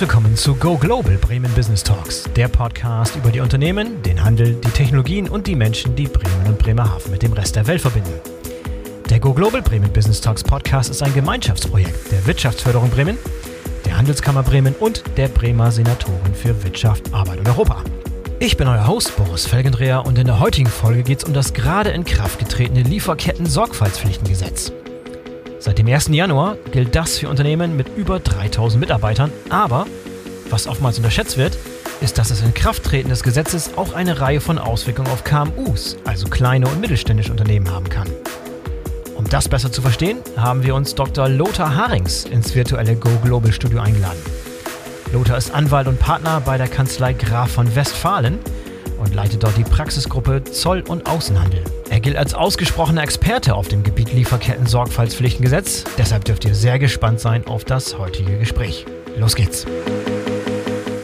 Willkommen zu Go Global Bremen Business Talks, der Podcast über die Unternehmen, den Handel, die Technologien und die Menschen, die Bremen und Bremerhaven mit dem Rest der Welt verbinden. Der Go Global Bremen Business Talks Podcast ist ein Gemeinschaftsprojekt der Wirtschaftsförderung Bremen, der Handelskammer Bremen und der Bremer Senatoren für Wirtschaft, Arbeit und Europa. Ich bin euer Host Boris Felgendreher und in der heutigen Folge geht es um das gerade in Kraft getretene Lieferketten-Sorgfaltspflichtengesetz. Seit dem 1. Januar gilt das für Unternehmen mit über 3000 Mitarbeitern, aber was oftmals unterschätzt wird, ist, dass das Inkrafttreten des Gesetzes auch eine Reihe von Auswirkungen auf KMUs, also kleine und mittelständische Unternehmen, haben kann. Um das besser zu verstehen, haben wir uns Dr. Lothar Harings ins virtuelle Go Global Studio eingeladen. Lothar ist Anwalt und Partner bei der Kanzlei Graf von Westfalen und leitet dort die Praxisgruppe Zoll und Außenhandel. Er gilt als ausgesprochener Experte auf dem Gebiet Lieferketten-Sorgfaltspflichtengesetz. Deshalb dürft ihr sehr gespannt sein auf das heutige Gespräch. Los geht's!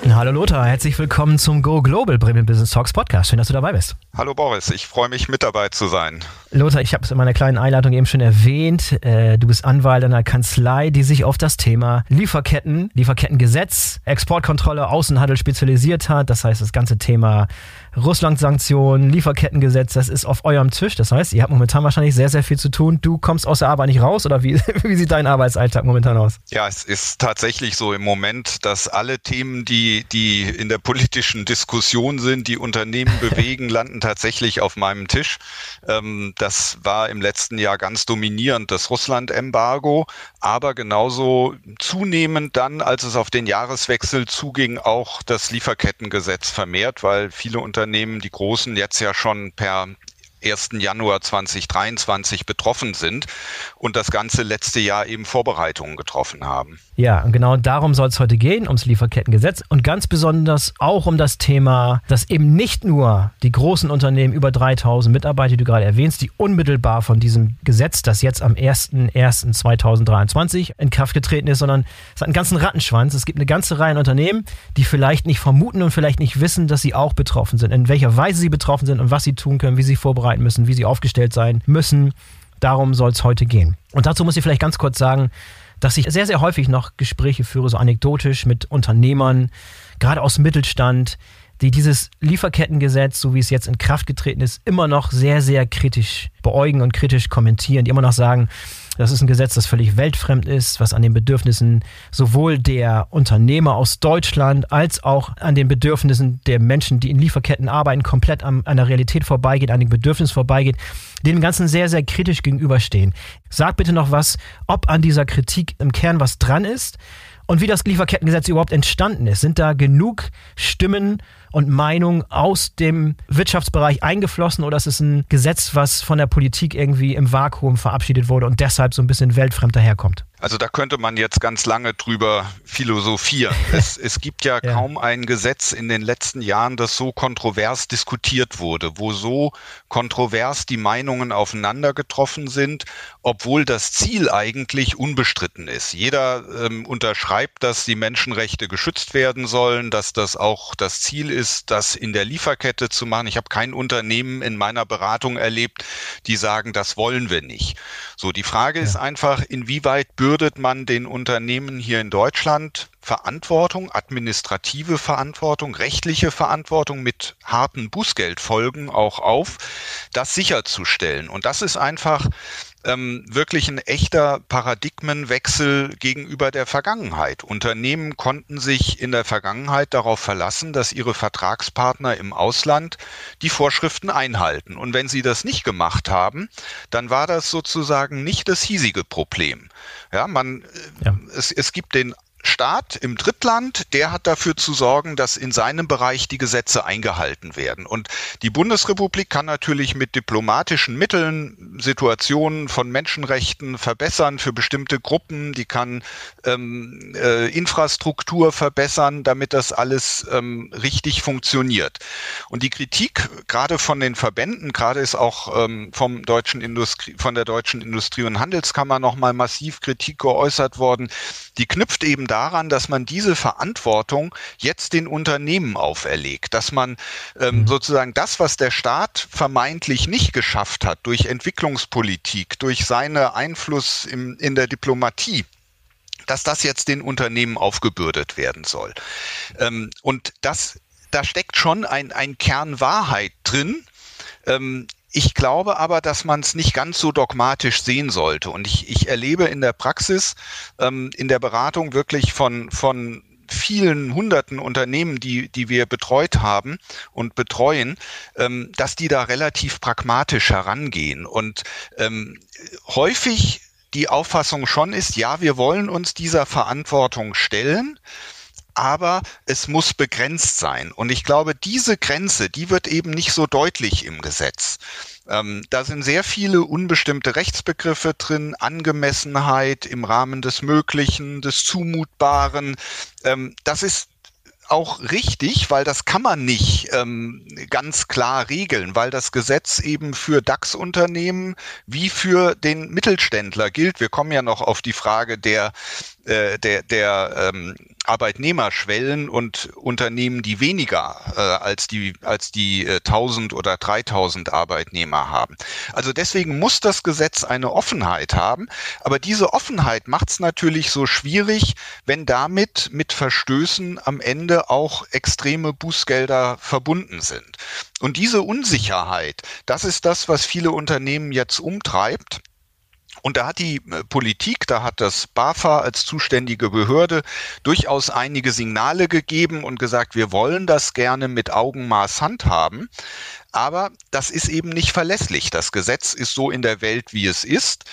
Hallo Lothar, herzlich willkommen zum Go Global Bremen Business Talks Podcast. Schön, dass du dabei bist. Hallo Boris, ich freue mich mit dabei zu sein. Lothar, ich habe es in meiner kleinen Einleitung eben schon erwähnt. Äh, du bist Anwalt einer Kanzlei, die sich auf das Thema Lieferketten, Lieferkettengesetz, Exportkontrolle, Außenhandel spezialisiert hat. Das heißt, das ganze Thema Russland-Sanktionen, Lieferkettengesetz, das ist auf eurem Tisch. Das heißt, ihr habt momentan wahrscheinlich sehr, sehr viel zu tun. Du kommst aus der Arbeit nicht raus oder wie, wie sieht dein Arbeitsalltag momentan aus? Ja, es ist tatsächlich so im Moment, dass alle Themen, die, die in der politischen Diskussion sind, die Unternehmen bewegen, landen tatsächlich auf meinem Tisch. Ähm, das war im letzten Jahr ganz dominierend das Russland-Embargo, aber genauso zunehmend dann, als es auf den Jahreswechsel zuging, auch das Lieferkettengesetz vermehrt, weil viele Unternehmen die großen, jetzt ja schon per 1. Januar 2023 betroffen sind und das ganze letzte Jahr eben Vorbereitungen getroffen haben. Ja, und genau darum soll es heute gehen, ums Lieferkettengesetz und ganz besonders auch um das Thema, dass eben nicht nur die großen Unternehmen über 3000 Mitarbeiter, die du gerade erwähnst, die unmittelbar von diesem Gesetz, das jetzt am 01.01.2023 in Kraft getreten ist, sondern es hat einen ganzen Rattenschwanz. Es gibt eine ganze Reihe an Unternehmen, die vielleicht nicht vermuten und vielleicht nicht wissen, dass sie auch betroffen sind, in welcher Weise sie betroffen sind und was sie tun können, wie sie vorbereiten vorbereiten müssen, wie sie aufgestellt sein müssen. Darum soll es heute gehen. Und dazu muss ich vielleicht ganz kurz sagen, dass ich sehr, sehr häufig noch Gespräche führe, so anekdotisch mit Unternehmern, gerade aus Mittelstand, die dieses Lieferkettengesetz, so wie es jetzt in Kraft getreten ist, immer noch sehr, sehr kritisch beäugen und kritisch kommentieren, die immer noch sagen, das ist ein Gesetz, das völlig weltfremd ist, was an den Bedürfnissen sowohl der Unternehmer aus Deutschland als auch an den Bedürfnissen der Menschen, die in Lieferketten arbeiten, komplett an, an der Realität vorbeigeht, an den Bedürfnissen vorbeigeht, dem Ganzen sehr, sehr kritisch gegenüberstehen. Sag bitte noch was, ob an dieser Kritik im Kern was dran ist und wie das Lieferkettengesetz überhaupt entstanden ist. Sind da genug Stimmen und Meinungen aus dem Wirtschaftsbereich eingeflossen oder ist es ein Gesetz, was von der Politik irgendwie im Vakuum verabschiedet wurde und deshalb so ein bisschen weltfremd daherkommt? Also da könnte man jetzt ganz lange drüber philosophieren. Es, es gibt ja, ja, kaum ein Gesetz in den letzten Jahren, das so kontrovers diskutiert wurde, wo so kontrovers die Meinungen aufeinander getroffen sind, obwohl das Ziel eigentlich unbestritten ist. Jeder ähm, unterschreibt, dass die Menschenrechte geschützt werden sollen, dass das auch das Ziel ist, das in der Lieferkette zu machen. Ich habe kein Unternehmen in meiner Beratung erlebt, die sagen, das wollen wir nicht. So, die Frage ja. ist einfach, inwieweit bürdet man den Unternehmen hier in Deutschland Verantwortung, administrative Verantwortung, rechtliche Verantwortung mit harten Bußgeldfolgen auch auf, das sicherzustellen. Und das ist einfach ähm, wirklich ein echter Paradigmenwechsel gegenüber der Vergangenheit. Unternehmen konnten sich in der Vergangenheit darauf verlassen, dass ihre Vertragspartner im Ausland die Vorschriften einhalten. Und wenn sie das nicht gemacht haben, dann war das sozusagen nicht das hiesige Problem. Ja, man, ja. Es, es gibt den Staat im Drittland, der hat dafür zu sorgen, dass in seinem Bereich die Gesetze eingehalten werden. Und die Bundesrepublik kann natürlich mit diplomatischen Mitteln Situationen von Menschenrechten verbessern für bestimmte Gruppen. Die kann ähm, äh, Infrastruktur verbessern, damit das alles ähm, richtig funktioniert. Und die Kritik gerade von den Verbänden, gerade ist auch ähm, vom deutschen Industrie, von der deutschen Industrie- und Handelskammer nochmal massiv Kritik geäußert worden. Die knüpft eben daran, dass man diese Verantwortung jetzt den Unternehmen auferlegt, dass man ähm, mhm. sozusagen das, was der Staat vermeintlich nicht geschafft hat durch Entwicklungspolitik, durch seine Einfluss im, in der Diplomatie, dass das jetzt den Unternehmen aufgebürdet werden soll. Ähm, und das, da steckt schon ein, ein Kern Wahrheit drin. Ähm, ich glaube aber, dass man es nicht ganz so dogmatisch sehen sollte. Und ich, ich erlebe in der Praxis, ähm, in der Beratung wirklich von, von vielen hunderten Unternehmen, die, die wir betreut haben und betreuen, ähm, dass die da relativ pragmatisch herangehen und ähm, häufig die Auffassung schon ist, ja, wir wollen uns dieser Verantwortung stellen, aber es muss begrenzt sein. Und ich glaube, diese Grenze, die wird eben nicht so deutlich im Gesetz. Ähm, da sind sehr viele unbestimmte Rechtsbegriffe drin, Angemessenheit im Rahmen des Möglichen, des Zumutbaren. Ähm, das ist auch richtig, weil das kann man nicht ähm, ganz klar regeln, weil das Gesetz eben für DAX-Unternehmen wie für den Mittelständler gilt. Wir kommen ja noch auf die Frage der, äh, der, der ähm, Arbeitnehmerschwellen und Unternehmen, die weniger äh, als die, als die äh, 1000 oder 3000 Arbeitnehmer haben. Also deswegen muss das Gesetz eine Offenheit haben. Aber diese Offenheit macht es natürlich so schwierig, wenn damit mit Verstößen am Ende auch extreme Bußgelder verbunden sind. Und diese Unsicherheit, das ist das, was viele Unternehmen jetzt umtreibt. Und da hat die äh, Politik, da hat das BAFA als zuständige Behörde durchaus einige Signale gegeben und gesagt, wir wollen das gerne mit Augenmaß handhaben. Aber das ist eben nicht verlässlich. Das Gesetz ist so in der Welt, wie es ist.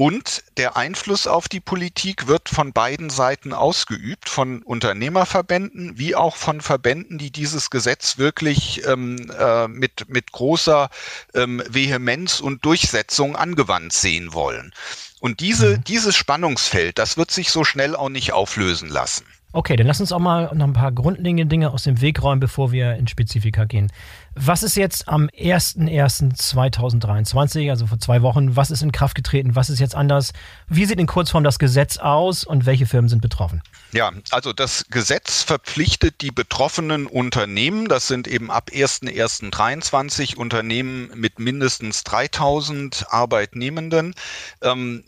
Und der Einfluss auf die Politik wird von beiden Seiten ausgeübt, von Unternehmerverbänden wie auch von Verbänden, die dieses Gesetz wirklich ähm, äh, mit, mit großer ähm, Vehemenz und Durchsetzung angewandt sehen wollen. Und diese, mhm. dieses Spannungsfeld, das wird sich so schnell auch nicht auflösen lassen. Okay, dann lass uns auch mal noch ein paar grundlegende Dinge aus dem Weg räumen, bevor wir in Spezifika gehen. Was ist jetzt am 01.01.2023, also vor zwei Wochen, was ist in Kraft getreten, was ist jetzt anders? Wie sieht in Kurzform das Gesetz aus und welche Firmen sind betroffen? Ja, also das Gesetz verpflichtet die betroffenen Unternehmen, das sind eben ab 01.01.23 Unternehmen mit mindestens 3000 Arbeitnehmenden, ähm,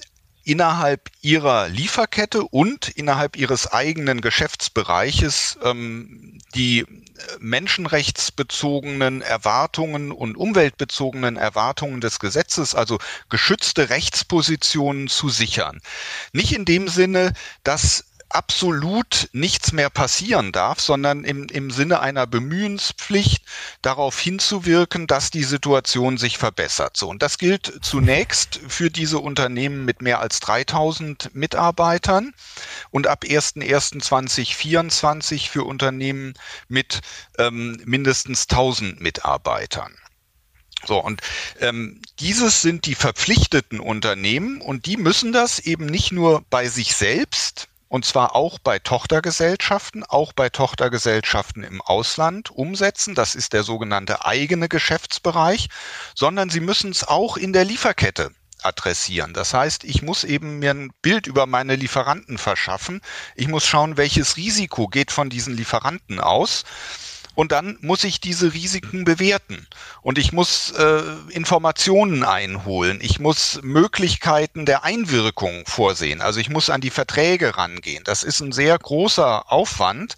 innerhalb ihrer Lieferkette und innerhalb ihres eigenen Geschäftsbereiches ähm, die menschenrechtsbezogenen Erwartungen und umweltbezogenen Erwartungen des Gesetzes, also geschützte Rechtspositionen zu sichern. Nicht in dem Sinne, dass absolut nichts mehr passieren darf, sondern im, im Sinne einer Bemühenspflicht darauf hinzuwirken, dass die Situation sich verbessert. So, und das gilt zunächst für diese Unternehmen mit mehr als 3000 Mitarbeitern und ab 1.1.2024 für Unternehmen mit ähm, mindestens 1000 Mitarbeitern. So, und ähm, dieses sind die verpflichteten Unternehmen und die müssen das eben nicht nur bei sich selbst und zwar auch bei Tochtergesellschaften, auch bei Tochtergesellschaften im Ausland umsetzen. Das ist der sogenannte eigene Geschäftsbereich, sondern sie müssen es auch in der Lieferkette adressieren. Das heißt, ich muss eben mir ein Bild über meine Lieferanten verschaffen. Ich muss schauen, welches Risiko geht von diesen Lieferanten aus und dann muss ich diese Risiken bewerten und ich muss äh, Informationen einholen. Ich muss Möglichkeiten der Einwirkung vorsehen. Also ich muss an die Verträge rangehen. Das ist ein sehr großer Aufwand,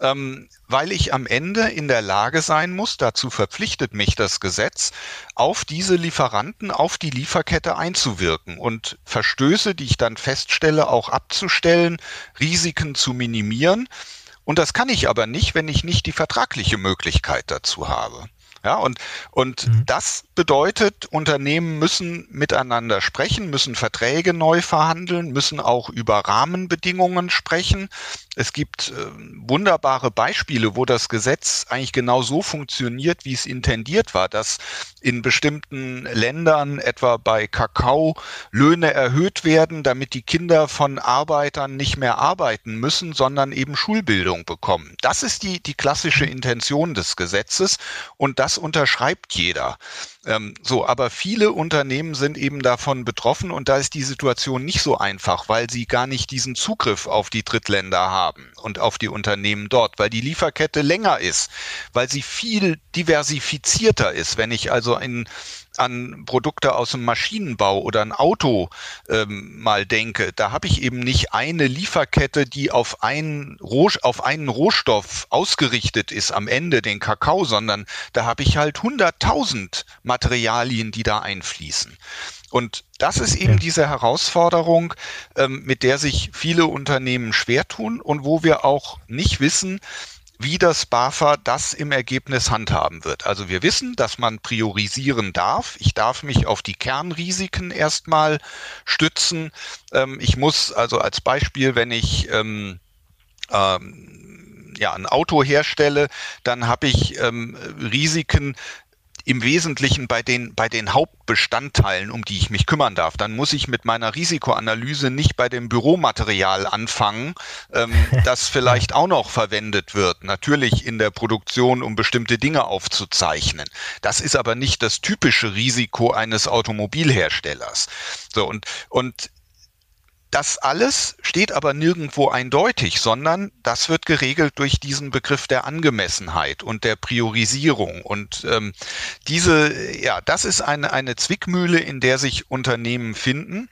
ähm, weil ich am Ende in der Lage sein muss, dazu verpflichtet mich das Gesetz, auf diese Lieferanten, auf die Lieferkette einzuwirken und Verstöße, die ich dann feststelle, auch abzustellen, Risiken zu minimieren und das kann ich aber nicht, wenn ich nicht die vertragliche Möglichkeit dazu habe. Ja, und, und mhm. das bedeutet, Unternehmen müssen miteinander sprechen, müssen Verträge neu verhandeln, müssen auch über Rahmenbedingungen sprechen. Es gibt äh, wunderbare Beispiele, wo das Gesetz eigentlich genau so funktioniert, wie es intendiert war, dass in bestimmten Ländern, etwa bei Kakao, Löhne erhöht werden, damit die Kinder von Arbeitern nicht mehr arbeiten müssen, sondern eben Schulbildung bekommen. Das ist die, die klassische Intention des Gesetzes und das unterschreibt jeder. Ähm, so, aber viele Unternehmen sind eben davon betroffen und da ist die Situation nicht so einfach, weil sie gar nicht diesen Zugriff auf die Drittländer haben und auf die Unternehmen dort, weil die Lieferkette länger ist, weil sie viel diversifizierter ist. Wenn ich also in an Produkte aus dem Maschinenbau oder ein Auto ähm, mal denke, da habe ich eben nicht eine Lieferkette, die auf einen, Roh auf einen Rohstoff ausgerichtet ist am Ende, den Kakao, sondern da habe ich halt 100.000 Materialien, die da einfließen. Und das ist eben diese Herausforderung, ähm, mit der sich viele Unternehmen schwer tun und wo wir auch nicht wissen, wie das BAFA das im Ergebnis handhaben wird. Also wir wissen, dass man priorisieren darf. Ich darf mich auf die Kernrisiken erstmal stützen. Ähm, ich muss also als Beispiel, wenn ich ähm, ähm, ja, ein Auto herstelle, dann habe ich ähm, Risiken, im Wesentlichen bei den, bei den Hauptbestandteilen, um die ich mich kümmern darf. Dann muss ich mit meiner Risikoanalyse nicht bei dem Büromaterial anfangen, ähm, das vielleicht auch noch verwendet wird. Natürlich in der Produktion, um bestimmte Dinge aufzuzeichnen. Das ist aber nicht das typische Risiko eines Automobilherstellers. So, und, und das alles steht aber nirgendwo eindeutig, sondern das wird geregelt durch diesen Begriff der Angemessenheit und der Priorisierung. Und ähm, diese, ja, das ist eine, eine Zwickmühle, in der sich Unternehmen finden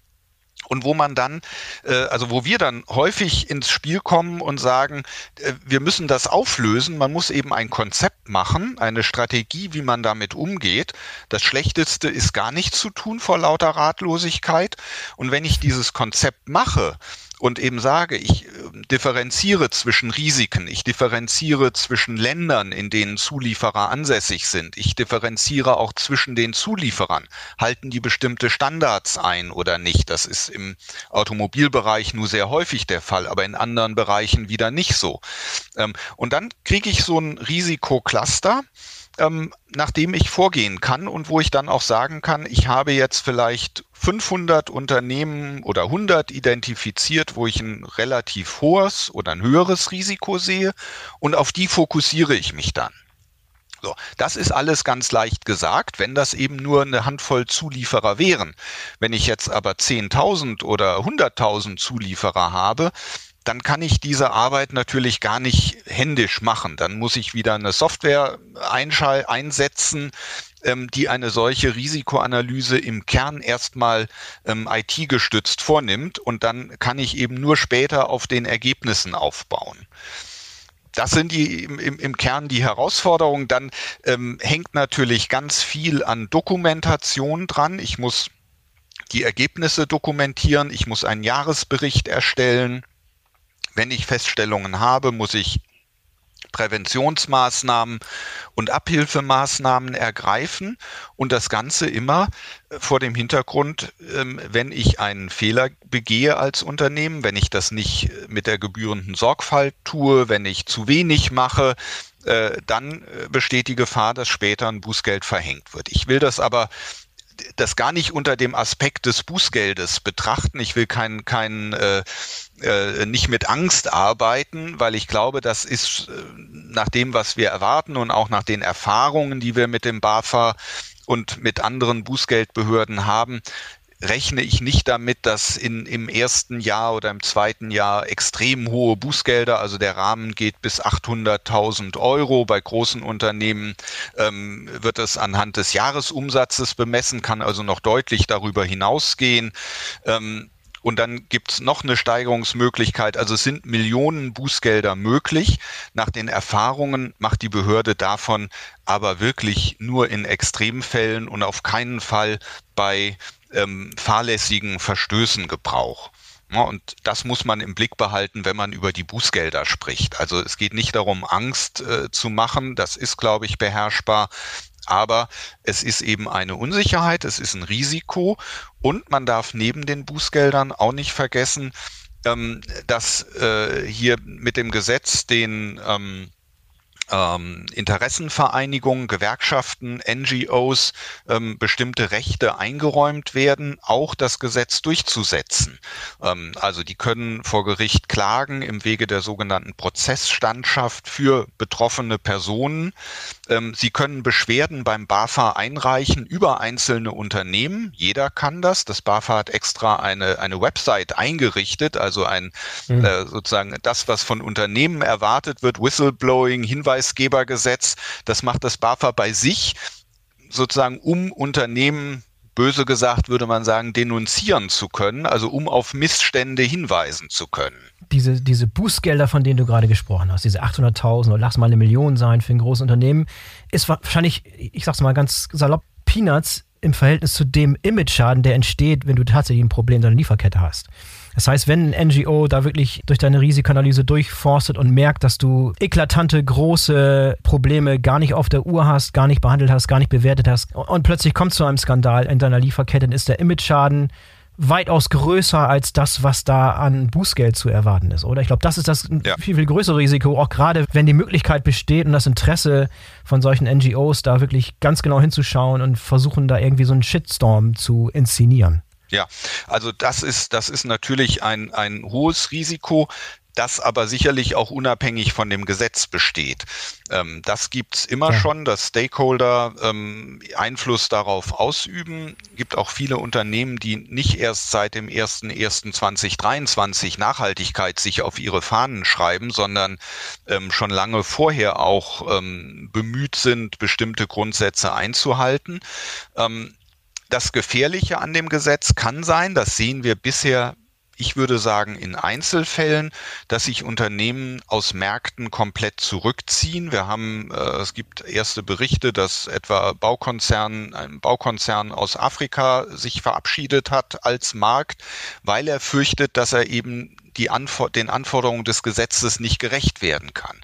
und wo man dann, äh, also wo wir dann häufig ins Spiel kommen und sagen, äh, wir müssen das auflösen, man muss eben ein Konzept machen, eine Strategie, wie man damit umgeht. Das Schlechteste ist gar nichts zu tun vor lauter Ratlosigkeit. Und wenn ich dieses Konzept mache, und eben sage, ich äh, differenziere zwischen Risiken, ich differenziere zwischen Ländern, in denen Zulieferer ansässig sind, ich differenziere auch zwischen den Zulieferern. Halten die bestimmte Standards ein oder nicht? Das ist im Automobilbereich nur sehr häufig der Fall, aber in anderen Bereichen wieder nicht so. Ähm, und dann kriege ich so ein Risikocluster ähm, nach dem ich vorgehen kann und wo ich dann auch sagen kann, ich habe jetzt vielleicht 500 Unternehmen oder 100 identifiziert, wo ich ein relativ hohes oder ein höheres Risiko sehe und auf die fokussiere ich mich dann. So, das ist alles ganz leicht gesagt, wenn das eben nur eine Handvoll Zulieferer wären. Wenn ich jetzt aber 10.000 oder 100.000 Zulieferer habe, dann kann ich diese Arbeit natürlich gar nicht händisch machen. Dann muss ich wieder eine Software einsetzen, ähm, die eine solche Risikoanalyse im Kern erstmal ähm, IT-gestützt vornimmt und dann kann ich eben nur später auf den Ergebnissen aufbauen das sind die im, im, Kern die Herausforderungen. Dann ähm, hängt natürlich ganz viel an Dokumentation dran. Ich muss die Ergebnisse dokumentieren, ich muss einen Jahresbericht erstellen. Wenn ich Feststellungen habe, muss ich Präventionsmaßnahmen und Abhilfemaßnahmen ergreifen und das Ganze immer äh, vor dem Hintergrund, ähm, wenn ich einen Fehler begehe als Unternehmen, wenn ich das nicht äh, mit der gebührenden Sorgfalt tue, wenn ich zu wenig mache, äh, dann besteht die Gefahr, dass später ein Bußgeld verhängt wird. Ich will das aber das gar nicht unter dem Aspekt des Bußgeldes betrachten. Ich will kein, kein äh, äh, nicht mit Angst arbeiten, weil ich glaube, das ist äh, nach dem, was wir erwarten und auch nach den Erfahrungen, die wir mit dem BAFA und mit anderen Bußgeldbehörden haben, rechne ich nicht damit, dass in, im ersten Jahr oder im zweiten Jahr extrem hohe Bußgelder, also der Rahmen geht bis 800.000 Euro. Bei großen Unternehmen ähm, wird es anhand des Jahresumsatzes bemessen, kann also noch deutlich darüber hinausgehen. Ähm, und dann gibt's noch eine Steigerungsmöglichkeit. Also es sind Millionen Bußgelder möglich. Nach den Erfahrungen macht die Behörde davon aber wirklich nur in Extremfällen und auf keinen Fall bei ähm, fahrlässigen Verstößen Gebrauch. Ja, und das muss man im Blick behalten, wenn man über die Bußgelder spricht. Also es geht nicht darum, Angst äh, zu machen. Das ist, glaube ich, beherrschbar. Aber es ist eben eine Unsicherheit, es ist ein Risiko. Und man darf neben den Bußgeldern auch nicht vergessen, ähm, dass äh, hier mit dem Gesetz den ähm, ähm, Interessenvereinigungen, Gewerkschaften, NGOs ähm, bestimmte Rechte eingeräumt werden, auch das Gesetz durchzusetzen. Ähm, also die können vor Gericht klagen im Wege der sogenannten Prozessstandschaft für betroffene Personen. Ähm, sie können Beschwerden beim BAFA einreichen über einzelne Unternehmen. Jeder kann das. Das BAFA hat extra eine, eine Website eingerichtet, also ein mhm. äh, sozusagen das, was von Unternehmen erwartet wird, Whistleblowing, Hinweis Hinweisgebergesetz. Das macht das BAFA bei sich sozusagen um Unternehmen böse gesagt würde man sagen, denunzieren zu können, also um auf Missstände hinweisen zu können. Diese, diese Bußgelder, von denen du gerade gesprochen hast, diese 800.000 oder lass mal eine Million sein für ein großes Unternehmen, ist wahrscheinlich, ich sag's mal ganz salopp, Peanuts im Verhältnis zu dem Image-Schaden, der entsteht, wenn du tatsächlich ein Problem in deiner Lieferkette hast. Das heißt, wenn ein NGO da wirklich durch deine Risikoanalyse durchforstet und merkt, dass du eklatante große Probleme gar nicht auf der Uhr hast, gar nicht behandelt hast, gar nicht bewertet hast und plötzlich kommt zu einem Skandal in deiner Lieferkette, dann ist der Image-Schaden weitaus größer als das, was da an Bußgeld zu erwarten ist, oder? Ich glaube, das ist das ja. viel, viel größere Risiko, auch gerade wenn die Möglichkeit besteht und das Interesse von solchen NGOs, da wirklich ganz genau hinzuschauen und versuchen, da irgendwie so einen Shitstorm zu inszenieren. Ja, also das ist, das ist natürlich ein, ein hohes Risiko das aber sicherlich auch unabhängig von dem Gesetz besteht. Ähm, das gibt's immer ja. schon, dass Stakeholder ähm, Einfluss darauf ausüben. gibt auch viele Unternehmen, die nicht erst seit dem 01.01.2023 Nachhaltigkeit sich auf ihre Fahnen schreiben, sondern ähm, schon lange vorher auch ähm, bemüht sind, bestimmte Grundsätze einzuhalten. Das Gefährliche an dem Gesetz kann sein, das sehen wir bisher ich würde sagen, in Einzelfällen, dass sich Unternehmen aus Märkten komplett zurückziehen. Wir haben, äh, es gibt erste Berichte, dass etwa Baukonzern, ein Baukonzern aus Afrika sich verabschiedet hat als Markt, weil er fürchtet, dass er eben die Anfor den Anforderungen des Gesetzes nicht gerecht werden kann.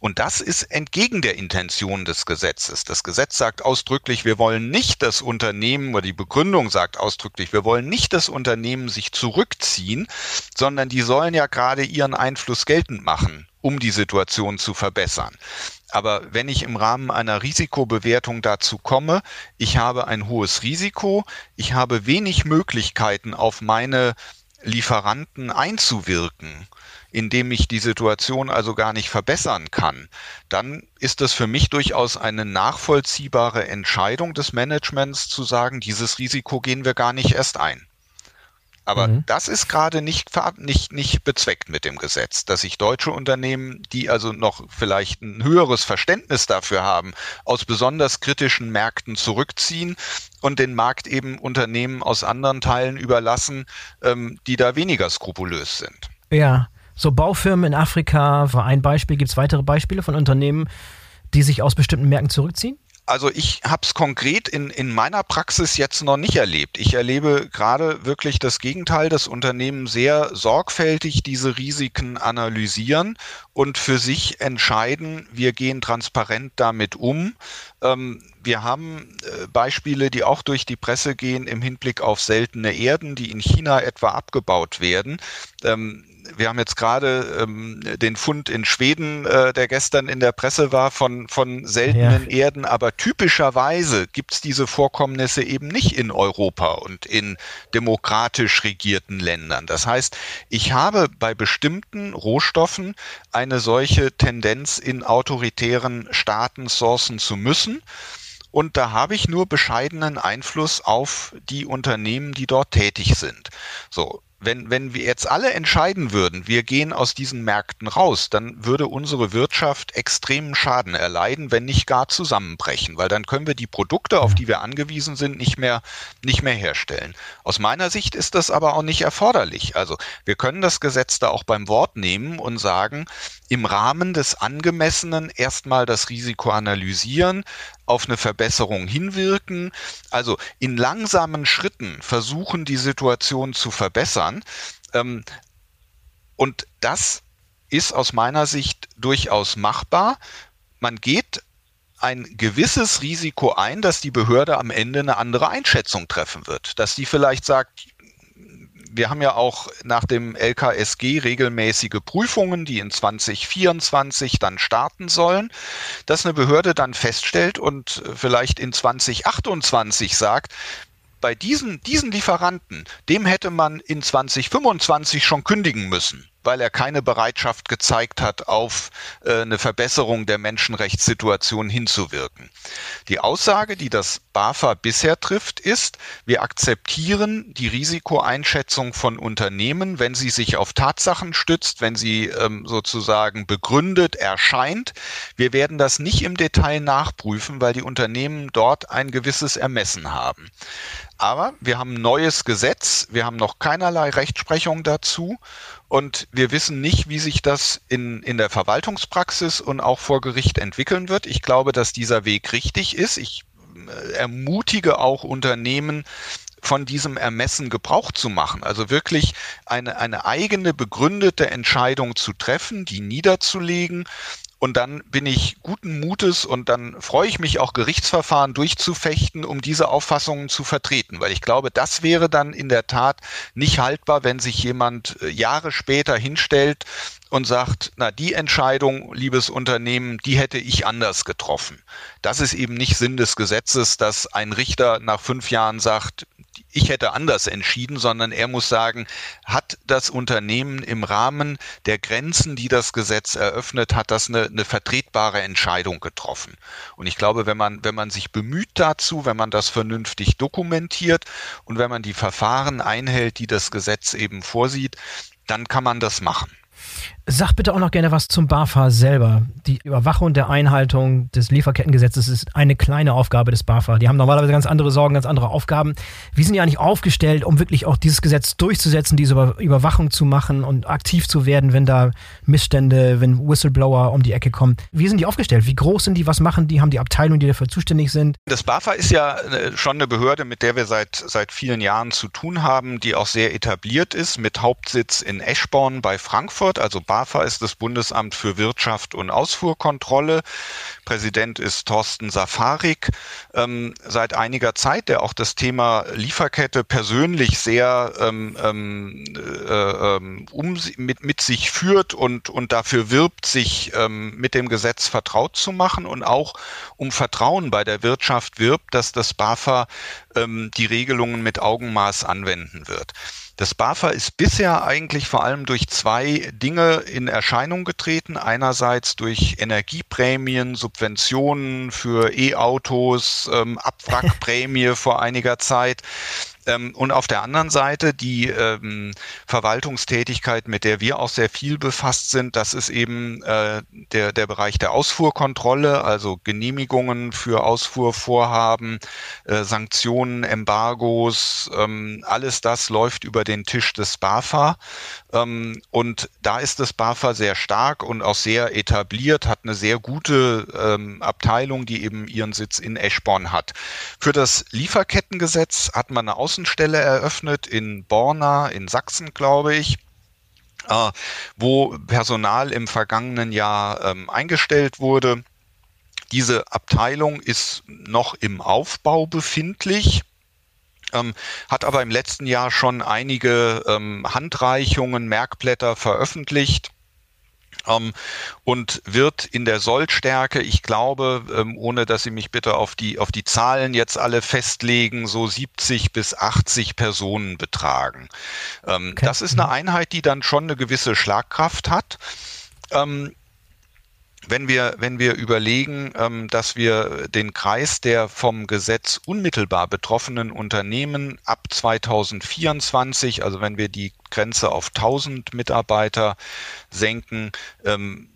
Und das ist entgegen der Intention des Gesetzes. Das Gesetz sagt ausdrücklich, wir wollen nicht das Unternehmen, oder die Begründung sagt ausdrücklich, wir wollen nicht das Unternehmen sich zurückziehen, sondern die sollen ja gerade ihren Einfluss geltend machen, um die Situation zu verbessern. Aber wenn ich im Rahmen einer Risikobewertung dazu komme, ich habe ein hohes Risiko, ich habe wenig Möglichkeiten auf meine Lieferanten einzuwirken, indem ich die Situation also gar nicht verbessern kann, dann ist es für mich durchaus eine nachvollziehbare Entscheidung des Managements zu sagen, dieses Risiko gehen wir gar nicht erst ein. Aber mhm. das ist gerade nicht, nicht, nicht bezweckt mit dem Gesetz, dass sich deutsche Unternehmen, die also noch vielleicht ein höheres Verständnis dafür haben, aus besonders kritischen Märkten zurückziehen und den Markt eben Unternehmen aus anderen Teilen überlassen, ähm, die da weniger skrupulös sind. Ja, so Baufirmen in Afrika war ein Beispiel. Gibt es weitere Beispiele von Unternehmen, die sich aus bestimmten Märkten zurückziehen? Also ich habe es konkret in, in meiner Praxis jetzt noch nicht erlebt. Ich erlebe gerade wirklich das Gegenteil, dass Unternehmen sehr sorgfältig diese Risiken analysieren und für sich entscheiden, wir gehen transparent damit um. Ähm, wir haben äh, Beispiele, die auch durch die Presse gehen im Hinblick auf seltene Erden, die in China etwa abgebaut werden. Ähm, wir haben jetzt gerade ähm, den Fund in Schweden, äh, der gestern in der Presse war, von, von seltenen ja. Erden, aber typischerweise gibt es diese Vorkommnisse eben nicht in Europa und in demokratisch regierten Ländern. Das heißt, ich habe bei bestimmten Rohstoffen eine solche Tendenz in autoritären Staaten sourcen zu müssen. Und da habe ich nur bescheidenen Einfluss auf die Unternehmen, die dort tätig sind. So, wenn, wenn wir jetzt alle entscheiden würden, wir gehen aus diesen Märkten raus, dann würde unsere Wirtschaft extremen Schaden erleiden, wenn nicht gar zusammenbrechen, weil dann können wir die Produkte, auf die wir angewiesen sind, nicht mehr, nicht mehr herstellen. Aus meiner Sicht ist das aber auch nicht erforderlich. Also wir können das Gesetz da auch beim Wort nehmen und sagen, im Rahmen des Angemessenen erstmal das Risiko analysieren, auf eine Verbesserung hinwirken, also in langsamen Schritten versuchen, die Situation zu verbessern. Ähm, und das ist aus meiner Sicht durchaus machbar. Man geht ein gewisses Risiko ein, dass die Behörde am Ende eine andere Einschätzung treffen wird. Dass die vielleicht sagt, wir haben ja auch nach dem LKSG regelmäßige Prüfungen, die in 2024 dann starten sollen, dass eine Behörde dann feststellt und vielleicht in 2028 sagt, bei diesen, diesen Lieferanten, dem hätte man in 2025 schon kündigen müssen weil er keine Bereitschaft gezeigt hat, auf äh, eine Verbesserung der Menschenrechtssituation hinzuwirken. Die Aussage, die das BAFA bisher trifft, ist, wir akzeptieren die Risikoeinschätzung von Unternehmen, wenn sie sich auf Tatsachen stützt, wenn sie ähm, sozusagen begründet erscheint. Wir werden das nicht im Detail nachprüfen, weil die Unternehmen dort ein gewisses Ermessen haben. Aber wir haben ein neues Gesetz, wir haben noch keinerlei Rechtsprechung dazu und wir wissen nicht, wie sich das in, in der Verwaltungspraxis und auch vor Gericht entwickeln wird. Ich glaube, dass dieser Weg richtig ist. Ich äh, ermutige auch Unternehmen, von diesem Ermessen Gebrauch zu machen. Also wirklich eine, eine eigene begründete Entscheidung zu treffen, die niederzulegen und dann bin ich guten Mutes und dann freue ich mich auch Gerichtsverfahren durchzufechten, um diese Auffassungen zu vertreten. Weil ich glaube, das wäre dann in der Tat nicht haltbar, wenn sich jemand äh, Jahre später hinstellt und sagt, na, die Entscheidung, liebes Unternehmen, die hätte ich anders getroffen. Das ist eben nicht Sinn des Gesetzes, dass ein Richter nach fünf Jahren sagt, ich hätte anders entschieden, sondern er muss sagen, hat das Unternehmen im Rahmen der Grenzen, die das Gesetz eröffnet, hat das eine, eine vertretbare Entscheidung getroffen. Und ich glaube, wenn man, wenn man sich bemüht dazu, wenn man das vernünftig dokumentiert und wenn man die Verfahren einhält, die das Gesetz eben vorsieht, dann kann man das machen. Sag bitte auch noch gerne was zum BAFA selber. Die Überwachung der Einhaltung des Lieferkettengesetzes ist eine kleine Aufgabe des BAFA. Die haben normalerweise ganz andere Sorgen, ganz andere Aufgaben. Wie sind die eigentlich aufgestellt, um wirklich auch dieses Gesetz durchzusetzen, diese Überwachung zu machen und aktiv zu werden, wenn da Missstände, wenn Whistleblower um die Ecke kommen? Wie sind die aufgestellt? Wie groß sind die? Was machen die? Haben die Abteilungen, die dafür zuständig sind? Das BAFA ist ja äh, schon eine Behörde, mit der wir seit, seit vielen Jahren zu tun haben, die auch sehr etabliert ist, mit Hauptsitz in Eschborn bei Frankfurt, also BAFA BAFA ist das Bundesamt für Wirtschaft und Ausfuhrkontrolle. Präsident ist Thorsten Safarik ähm, seit einiger Zeit, der auch das Thema Lieferkette persönlich sehr ähm, ähm äh, ähm, um, mit, mit sich führt und, und dafür wirbt, sich ähm, mit dem Gesetz vertraut zu machen und auch um Vertrauen bei der Wirtschaft wirbt, dass das BAFA ähm, die Regelungen mit Augenmaß anwenden wird. Das BAFA ist bisher eigentlich vor allem durch zwei Dinge in Erscheinung getreten. Einerseits durch Energieprämien, Subventionen für E-Autos, ähm, Abwrackprämie vor einiger Zeit. Ähm, und auf der anderen Seite die ähm, Verwaltungstätigkeit, mit der wir auch sehr viel befasst sind, das ist eben äh, der, der Bereich der Ausfuhrkontrolle, also Genehmigungen für Ausfuhrvorhaben, äh, Sanktionen, Embargos, ähm, alles das läuft über den Tisch des BAFA. Ähm, und da ist das BAFA sehr stark und auch sehr etabliert, hat eine sehr gute ähm, Abteilung, die eben ihren Sitz in Eschborn hat. Für das Lieferkettengesetz hat man eine Außenstelle eröffnet in Borna in Sachsen, glaube ich. Äh, wo Personal im vergangenen Jahr ähm, eingestellt wurde. Diese Abteilung ist noch im Aufbau befindlich ähm, hat aber im letzten Jahr schon einige ähm, Handreichungen, Merkblätter veröffentlicht und wird in der Sollstärke, ich glaube, ähm, ohne dass Sie mich bitte auf die, auf die Zahlen jetzt alle festlegen, so 70 bis 80 Personen betragen. Ähm, okay. Das ist eine mhm. Einheit, die dann schon eine gewisse Schlagkraft hat. Ähm, wenn wir, wenn wir überlegen, ähm, dass wir den Kreis der vom Gesetz unmittelbar betroffenen Unternehmen ab 2024, also wenn wir die Grenze auf 1000 Mitarbeiter senken, ähm,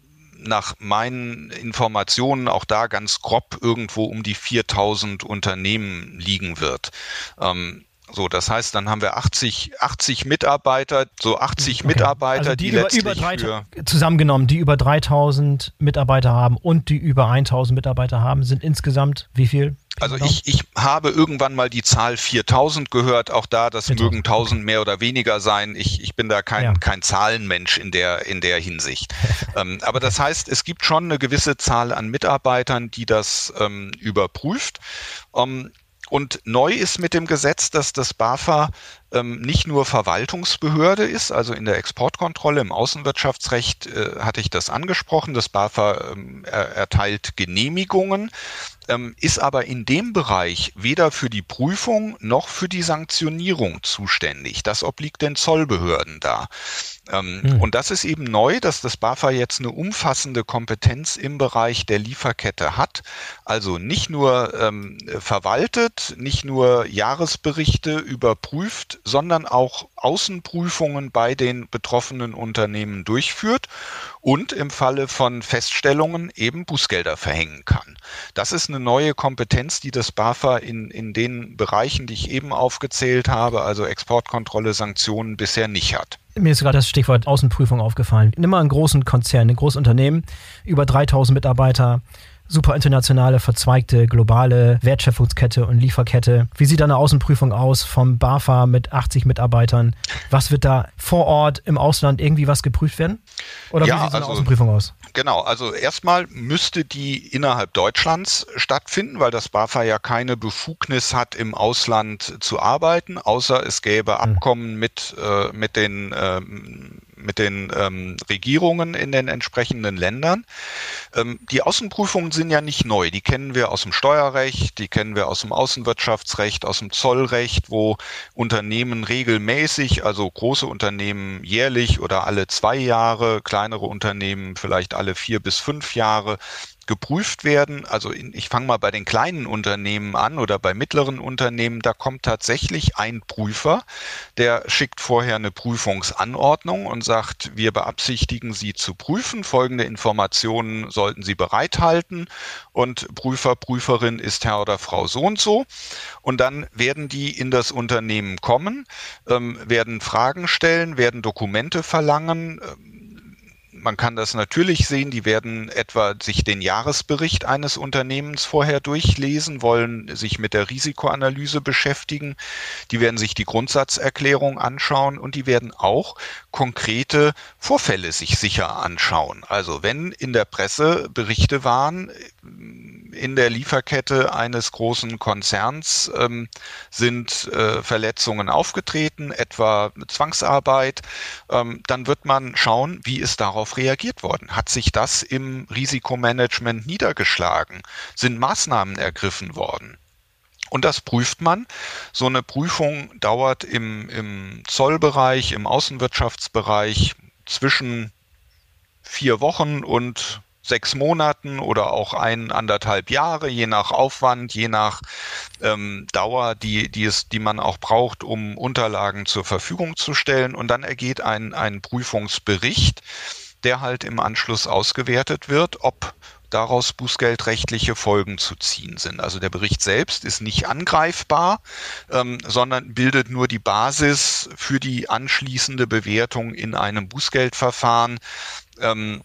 nach meinen Informationen auch da ganz grob irgendwo um die 4000 Unternehmen liegen wird. Ähm, so, das heißt, dann haben wir 80, 80 Mitarbeiter, so 80 okay. Mitarbeiter, also die, die über, letztlich über 3000, zusammengenommen, die über 3000 Mitarbeiter haben und die über 1000 Mitarbeiter haben, sind insgesamt wie viel? Also ich, ich habe irgendwann mal die Zahl 4000 gehört, auch da, das 4000. mögen 1000 mehr oder weniger sein. Ich, ich bin da kein, ja. kein Zahlenmensch in der, in der Hinsicht. ähm, aber das heißt, es gibt schon eine gewisse Zahl an Mitarbeitern, die das ähm, überprüft. Ähm, und neu ist mit dem Gesetz, dass das BAFA ähm, nicht nur Verwaltungsbehörde ist, also in der Exportkontrolle, im Außenwirtschaftsrecht äh, hatte ich das angesprochen, das BAFA ähm, er, erteilt Genehmigungen, ähm, ist aber in dem Bereich weder für die Prüfung noch für die Sanktionierung zuständig. Das obliegt den Zollbehörden da. Ähm, hm. Und das ist eben neu, dass das BAFA jetzt eine umfassende Kompetenz im Bereich der Lieferkette hat. Also nicht nur ähm, verwaltet, nicht nur Jahresberichte überprüft, sondern auch Außenprüfungen bei den betroffenen Unternehmen durchführt und im Falle von Feststellungen eben Bußgelder verhängen kann. Das ist eine neue Kompetenz, die das BAFA in, in den Bereichen, die ich eben aufgezählt habe, also Exportkontrolle, Sanktionen, bisher nicht hat. Mir ist gerade das Stichwort Außenprüfung aufgefallen. Nimm mal einen großen Konzern, ein Großunternehmen, über 3000 Mitarbeiter, super internationale, verzweigte, globale Wertschöpfungskette und Lieferkette. Wie sieht eine Außenprüfung aus vom BAFA mit 80 Mitarbeitern? Was wird da vor Ort im Ausland irgendwie was geprüft werden? Oder ja, wie sieht so eine also, Außenprüfung aus? Genau, also erstmal müsste die innerhalb Deutschlands stattfinden, weil das BAFA ja keine Befugnis hat, im Ausland zu arbeiten, außer es gäbe hm. Abkommen mit, äh, mit den ähm, mit den ähm, Regierungen in den entsprechenden Ländern. Ähm, die Außenprüfungen sind ja nicht neu. Die kennen wir aus dem Steuerrecht, die kennen wir aus dem Außenwirtschaftsrecht, aus dem Zollrecht, wo Unternehmen regelmäßig, also große Unternehmen jährlich oder alle zwei Jahre, kleinere Unternehmen vielleicht alle vier bis fünf Jahre geprüft werden. Also in, ich fange mal bei den kleinen Unternehmen an oder bei mittleren Unternehmen. Da kommt tatsächlich ein Prüfer, der schickt vorher eine Prüfungsanordnung und sagt, wir beabsichtigen Sie zu prüfen. Folgende Informationen sollten Sie bereithalten. Und Prüfer, Prüferin ist Herr oder Frau so und so. Und dann werden die in das Unternehmen kommen, ähm, werden Fragen stellen, werden Dokumente verlangen. Ähm, man kann das natürlich sehen, die werden etwa sich den Jahresbericht eines Unternehmens vorher durchlesen, wollen sich mit der Risikoanalyse beschäftigen, die werden sich die Grundsatzerklärung anschauen und die werden auch konkrete Vorfälle sich sicher anschauen. Also wenn in der Presse Berichte waren, in der Lieferkette eines großen Konzerns ähm, sind äh, Verletzungen aufgetreten, etwa Zwangsarbeit, ähm, dann wird man schauen, wie ist darauf reagiert worden. Hat sich das im Risikomanagement niedergeschlagen? Sind Maßnahmen ergriffen worden? Und das prüft man. So eine Prüfung dauert im, im Zollbereich, im Außenwirtschaftsbereich zwischen vier Wochen und sechs Monaten oder auch ein, anderthalb Jahre, je nach Aufwand, je nach ähm, Dauer, die, die, es, die man auch braucht, um Unterlagen zur Verfügung zu stellen. Und dann ergeht ein, ein Prüfungsbericht, der halt im Anschluss ausgewertet wird, ob daraus bußgeldrechtliche Folgen zu ziehen sind. Also der Bericht selbst ist nicht angreifbar, ähm, sondern bildet nur die Basis für die anschließende Bewertung in einem Bußgeldverfahren. Ähm,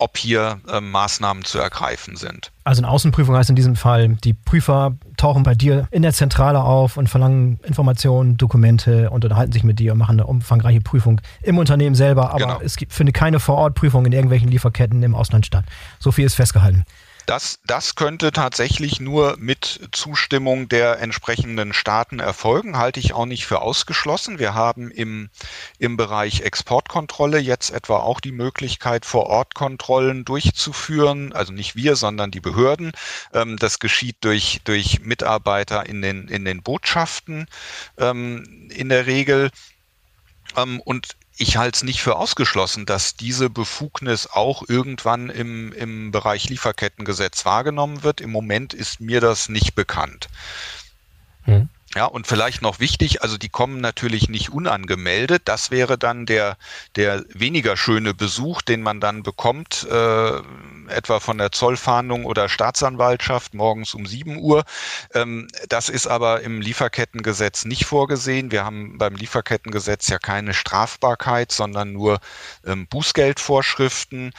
ob hier äh, Maßnahmen zu ergreifen sind. Also eine Außenprüfung heißt in diesem Fall, die Prüfer tauchen bei dir in der Zentrale auf und verlangen Informationen, Dokumente und unterhalten sich mit dir und machen eine umfangreiche Prüfung im Unternehmen selber. Aber genau. es gibt, findet keine Vorortprüfung in irgendwelchen Lieferketten im Ausland statt. So viel ist festgehalten. Das, das könnte tatsächlich nur mit Zustimmung der entsprechenden Staaten erfolgen, halte ich auch nicht für ausgeschlossen. Wir haben im, im Bereich Exportkontrolle jetzt etwa auch die Möglichkeit, Vor-Ort-Kontrollen durchzuführen. Also nicht wir, sondern die Behörden. Ähm, das geschieht durch, durch Mitarbeiter in den, in den Botschaften ähm, in der Regel. Ähm, und ich halte es nicht für ausgeschlossen, dass diese Befugnis auch irgendwann im, im Bereich Lieferkettengesetz wahrgenommen wird. Im Moment ist mir das nicht bekannt. Hm. Ja, und vielleicht noch wichtig, also die kommen natürlich nicht unangemeldet. Das wäre dann der, der weniger schöne Besuch, den man dann bekommt, äh, etwa von der Zollfahndung oder Staatsanwaltschaft morgens um 7 Uhr. Ähm, das ist aber im Lieferkettengesetz nicht vorgesehen. Wir haben beim Lieferkettengesetz ja keine Strafbarkeit, sondern nur ähm, Bußgeldvorschriften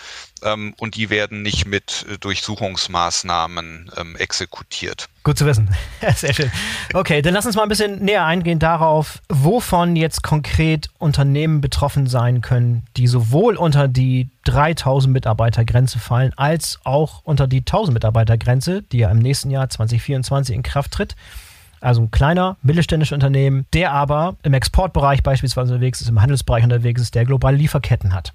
ähm, und die werden nicht mit äh, Durchsuchungsmaßnahmen ähm, exekutiert. Gut zu wissen. Sehr schön. Okay, dann lass uns mal ein bisschen näher eingehen darauf, wovon jetzt konkret Unternehmen betroffen sein können, die sowohl unter die 3000 Mitarbeiter Grenze fallen, als auch unter die 1000 Mitarbeiter Grenze, die ja im nächsten Jahr 2024 in Kraft tritt. Also ein kleiner mittelständischer Unternehmen, der aber im Exportbereich beispielsweise unterwegs ist, im Handelsbereich unterwegs ist, der globale Lieferketten hat.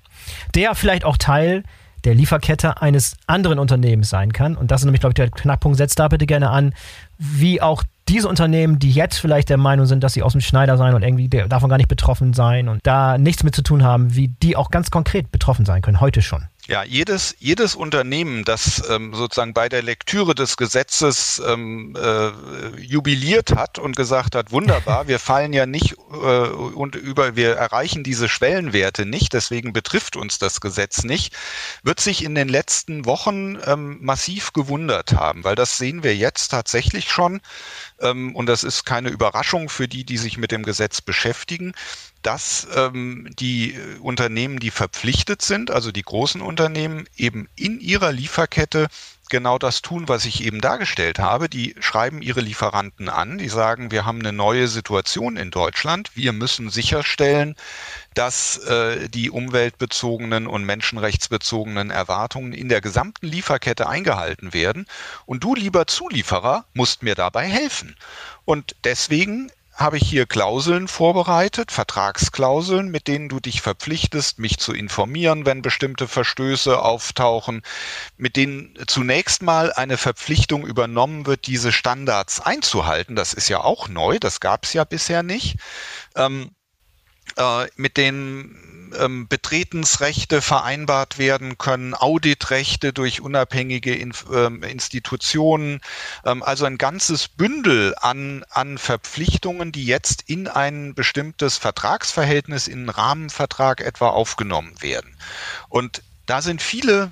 Der vielleicht auch Teil der Lieferkette eines anderen Unternehmens sein kann. Und das ist nämlich, glaube ich, der Knackpunkt. Setzt da bitte gerne an, wie auch diese Unternehmen, die jetzt vielleicht der Meinung sind, dass sie aus dem Schneider sein und irgendwie davon gar nicht betroffen sein und da nichts mit zu tun haben, wie die auch ganz konkret betroffen sein können, heute schon. Ja, jedes, jedes Unternehmen, das ähm, sozusagen bei der Lektüre des Gesetzes ähm, äh, jubiliert hat und gesagt hat, wunderbar, wir fallen ja nicht äh, und über, wir erreichen diese Schwellenwerte nicht, deswegen betrifft uns das Gesetz nicht, wird sich in den letzten Wochen ähm, massiv gewundert haben, weil das sehen wir jetzt tatsächlich schon. Ähm, und das ist keine Überraschung für die, die sich mit dem Gesetz beschäftigen dass ähm, die äh, Unternehmen, die verpflichtet sind, also die großen Unternehmen, eben in ihrer Lieferkette genau das tun, was ich eben dargestellt habe. Die schreiben ihre Lieferanten an, die sagen, wir haben eine neue Situation in Deutschland. Wir müssen sicherstellen, dass äh, die umweltbezogenen und menschenrechtsbezogenen Erwartungen in der gesamten Lieferkette eingehalten werden. Und du, lieber Zulieferer, musst mir dabei helfen. Und deswegen habe ich hier Klauseln vorbereitet, Vertragsklauseln, mit denen du dich verpflichtest, mich zu informieren, wenn bestimmte Verstöße auftauchen, mit denen zunächst mal eine Verpflichtung übernommen wird, diese Standards einzuhalten. Das ist ja auch neu, das gab es ja bisher nicht. Ähm, äh, mit denen ähm, Betretensrechte vereinbart werden können, Auditrechte durch unabhängige Inf ähm, Institutionen, ähm, also ein ganzes Bündel an, an Verpflichtungen, die jetzt in ein bestimmtes Vertragsverhältnis, in einen Rahmenvertrag etwa aufgenommen werden. Und da sind viele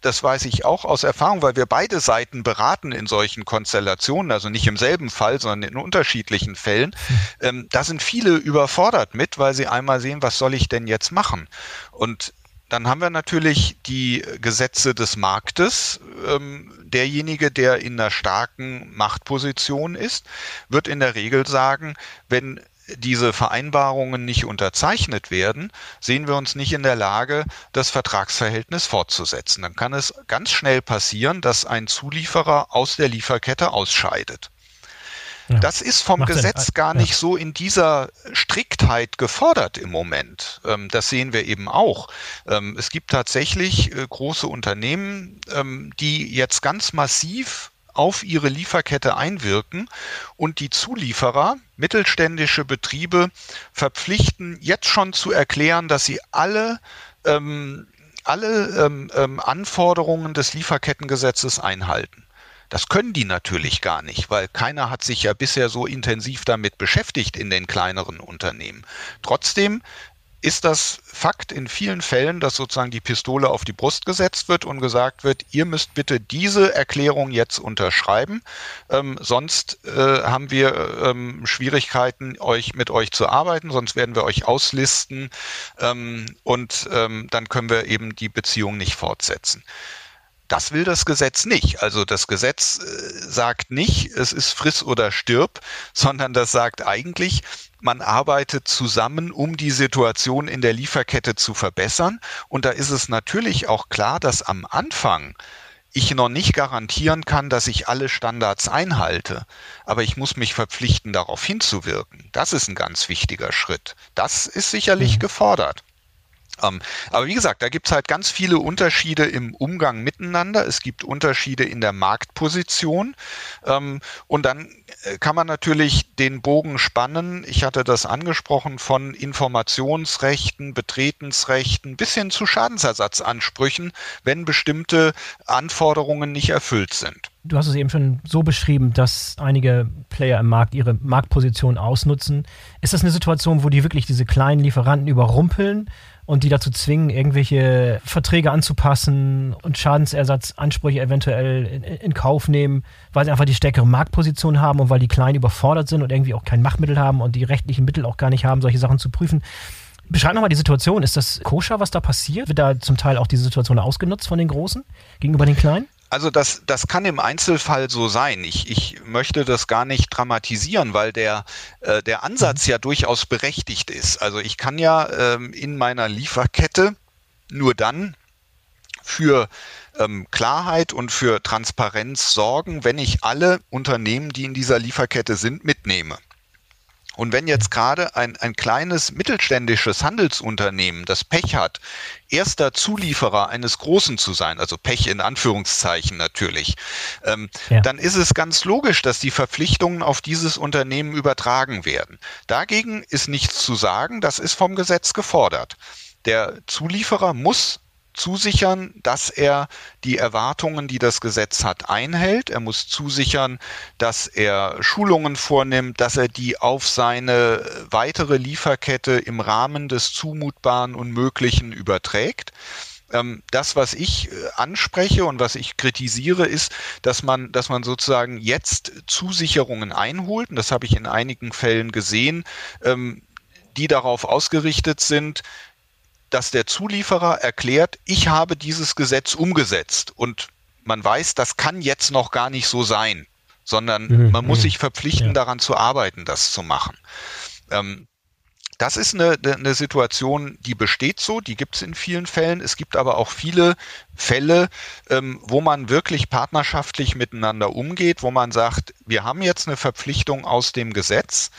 das weiß ich auch aus Erfahrung, weil wir beide Seiten beraten in solchen Konstellationen, also nicht im selben Fall, sondern in unterschiedlichen Fällen. Ähm, da sind viele überfordert mit, weil sie einmal sehen, was soll ich denn jetzt machen? Und dann haben wir natürlich die Gesetze des Marktes. Ähm, derjenige, der in einer starken Machtposition ist, wird in der Regel sagen, wenn diese Vereinbarungen nicht unterzeichnet werden, sehen wir uns nicht in der Lage, das Vertragsverhältnis fortzusetzen. Dann kann es ganz schnell passieren, dass ein Zulieferer aus der Lieferkette ausscheidet. Ja. Das ist vom Macht Gesetz Sinn. gar nicht ja. so in dieser Striktheit gefordert im Moment. Ähm, das sehen wir eben auch. Ähm, es gibt tatsächlich äh, große Unternehmen, ähm, die jetzt ganz massiv auf ihre Lieferkette einwirken und die Zulieferer, mittelständische Betriebe, verpflichten, jetzt schon zu erklären, dass sie alle ähm, alle ähm, ähm, Anforderungen des Lieferkettengesetzes einhalten. Das können die natürlich gar nicht, weil keiner hat sich ja bisher so intensiv damit beschäftigt in den kleineren Unternehmen. Trotzdem ist das Fakt in vielen Fällen, dass sozusagen die Pistole auf die Brust gesetzt wird und gesagt wird, ihr müsst bitte diese Erklärung jetzt unterschreiben, ähm, sonst äh, haben wir ähm, Schwierigkeiten, euch mit euch zu arbeiten, sonst werden wir euch auslisten ähm, und ähm, dann können wir eben die Beziehung nicht fortsetzen. Das will das Gesetz nicht. Also das Gesetz äh, sagt nicht, es ist friss oder stirb, sondern das sagt eigentlich, man arbeitet zusammen, um die Situation in der Lieferkette zu verbessern. Und da ist es natürlich auch klar, dass am Anfang ich noch nicht garantieren kann, dass ich alle Standards einhalte, aber ich muss mich verpflichten, darauf hinzuwirken. Das ist ein ganz wichtiger Schritt. Das ist sicherlich mhm. gefordert. Ähm, aber wie gesagt, da gibt es halt ganz viele Unterschiede im Umgang miteinander. Es gibt Unterschiede in der Marktposition. Ähm, und dann äh, kann man natürlich den Bogen spannen. Ich hatte das angesprochen von Informationsrechten, Betretensrechten bis hin zu Schadensersatzansprüchen, wenn bestimmte Anforderungen nicht erfüllt sind. Du hast es eben schon so beschrieben, dass einige Player im Markt ihre Marktposition ausnutzen. Ist das eine Situation, wo die wirklich diese kleinen Lieferanten überrumpeln? Und die dazu zwingen, irgendwelche Verträge anzupassen und Schadensersatzansprüche eventuell in, in, Kauf nehmen, weil sie einfach die stärkere Marktposition haben und weil die Kleinen überfordert sind und irgendwie auch kein Machtmittel haben und die rechtlichen Mittel auch gar nicht haben, solche Sachen zu prüfen. Beschreib nochmal die Situation. Ist das koscher, was da passiert? Wird da zum Teil auch diese Situation ausgenutzt von den Großen gegenüber den Kleinen? Also das, das kann im Einzelfall so sein. Ich, ich möchte das gar nicht dramatisieren, weil der, äh, der Ansatz ja durchaus berechtigt ist. Also ich kann ja ähm, in meiner Lieferkette nur dann für ähm, Klarheit und für Transparenz sorgen, wenn ich alle Unternehmen, die in dieser Lieferkette sind, mitnehme. Und wenn jetzt gerade ein, ein kleines mittelständisches Handelsunternehmen das Pech hat, erster Zulieferer eines Großen zu sein, also Pech in Anführungszeichen natürlich, ähm, ja. dann ist es ganz logisch, dass die Verpflichtungen auf dieses Unternehmen übertragen werden. Dagegen ist nichts zu sagen, das ist vom Gesetz gefordert. Der Zulieferer muss zusichern, dass er die Erwartungen, die das Gesetz hat, einhält. Er muss zusichern, dass er Schulungen vornimmt, dass er die auf seine weitere Lieferkette im Rahmen des Zumutbaren und Möglichen überträgt ähm, das, was ich äh, anspreche und was ich kritisiere, ist, dass man, dass man sozusagen jetzt Zusicherungen einholt. Und das habe ich in einigen Fällen gesehen, ähm, die darauf ausgerichtet sind, dass der Zulieferer erklärt, ich habe dieses Gesetz umgesetzt und man weiß, das kann jetzt noch gar nicht so sein, sondern mhm. man muss mhm. sich verpflichten, ja. daran zu arbeiten, das zu machen. Ähm, das ist eine, eine Situation, die besteht so, die gibt es in vielen Fällen. Es gibt aber auch viele Fälle, ähm, wo man wirklich partnerschaftlich miteinander umgeht, wo man sagt, wir haben jetzt eine Verpflichtung aus dem Gesetz,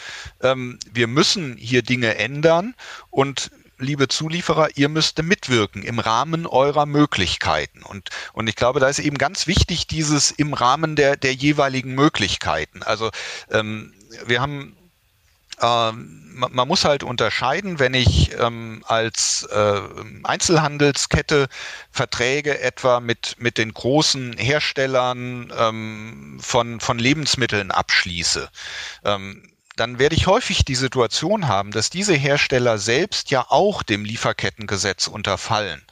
ähm, wir müssen hier Dinge ändern und liebe Zulieferer, ihr müsst mitwirken im Rahmen eurer Möglichkeiten. Und, und ich glaube, da ist eben ganz wichtig dieses im Rahmen der, der jeweiligen Möglichkeiten. Also ähm, wir haben ähm, man, muss halt unterscheiden, wenn ich ähm, als äh, Einzelhandelskette Verträge etwa mit, mit den großen Herstellern ähm, von, von Lebensmitteln abschließe. Ähm, dann werde ich häufig die Situation haben, dass diese Hersteller selbst ja auch dem Lieferkettengesetz unterfallen.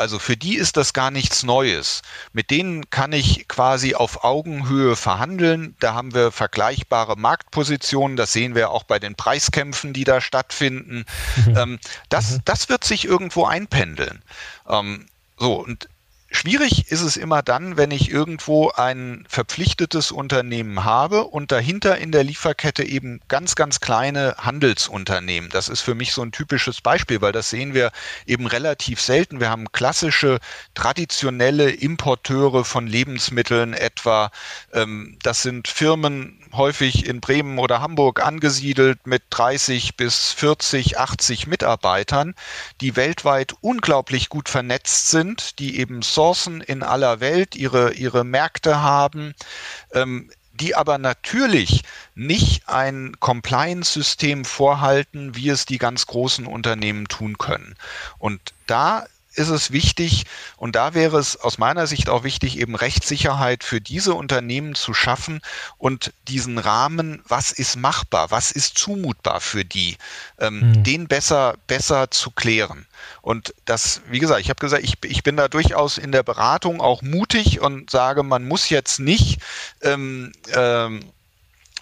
Also für die ist das gar nichts Neues. Mit denen kann ich quasi auf Augenhöhe verhandeln. Da haben wir vergleichbare Marktpositionen. Das sehen wir auch bei den Preiskämpfen, die da stattfinden. Mhm. Ähm, das, mhm. das wird sich irgendwo einpendeln. Ähm, so, und Schwierig ist es immer dann, wenn ich irgendwo ein verpflichtetes Unternehmen habe und dahinter in der Lieferkette eben ganz, ganz kleine Handelsunternehmen. Das ist für mich so ein typisches Beispiel, weil das sehen wir eben relativ selten. Wir haben klassische, traditionelle Importeure von Lebensmitteln etwa. Ähm, das sind Firmen, häufig in Bremen oder Hamburg angesiedelt mit 30 bis 40, 80 Mitarbeitern, die weltweit unglaublich gut vernetzt sind, die eben Sourcen in aller Welt, ihre, ihre Märkte haben, ähm, die aber natürlich nicht ein Compliance-System vorhalten, wie es die ganz großen Unternehmen tun können. Und da ist es wichtig, und da wäre es aus meiner Sicht auch wichtig, eben Rechtssicherheit für diese Unternehmen zu schaffen und diesen Rahmen, was ist machbar, was ist zumutbar für die, ähm, mhm. den besser, besser zu klären. Und das, wie gesagt, ich habe gesagt, ich, ich bin da durchaus in der Beratung auch mutig und sage, man muss jetzt nicht ähm, ähm,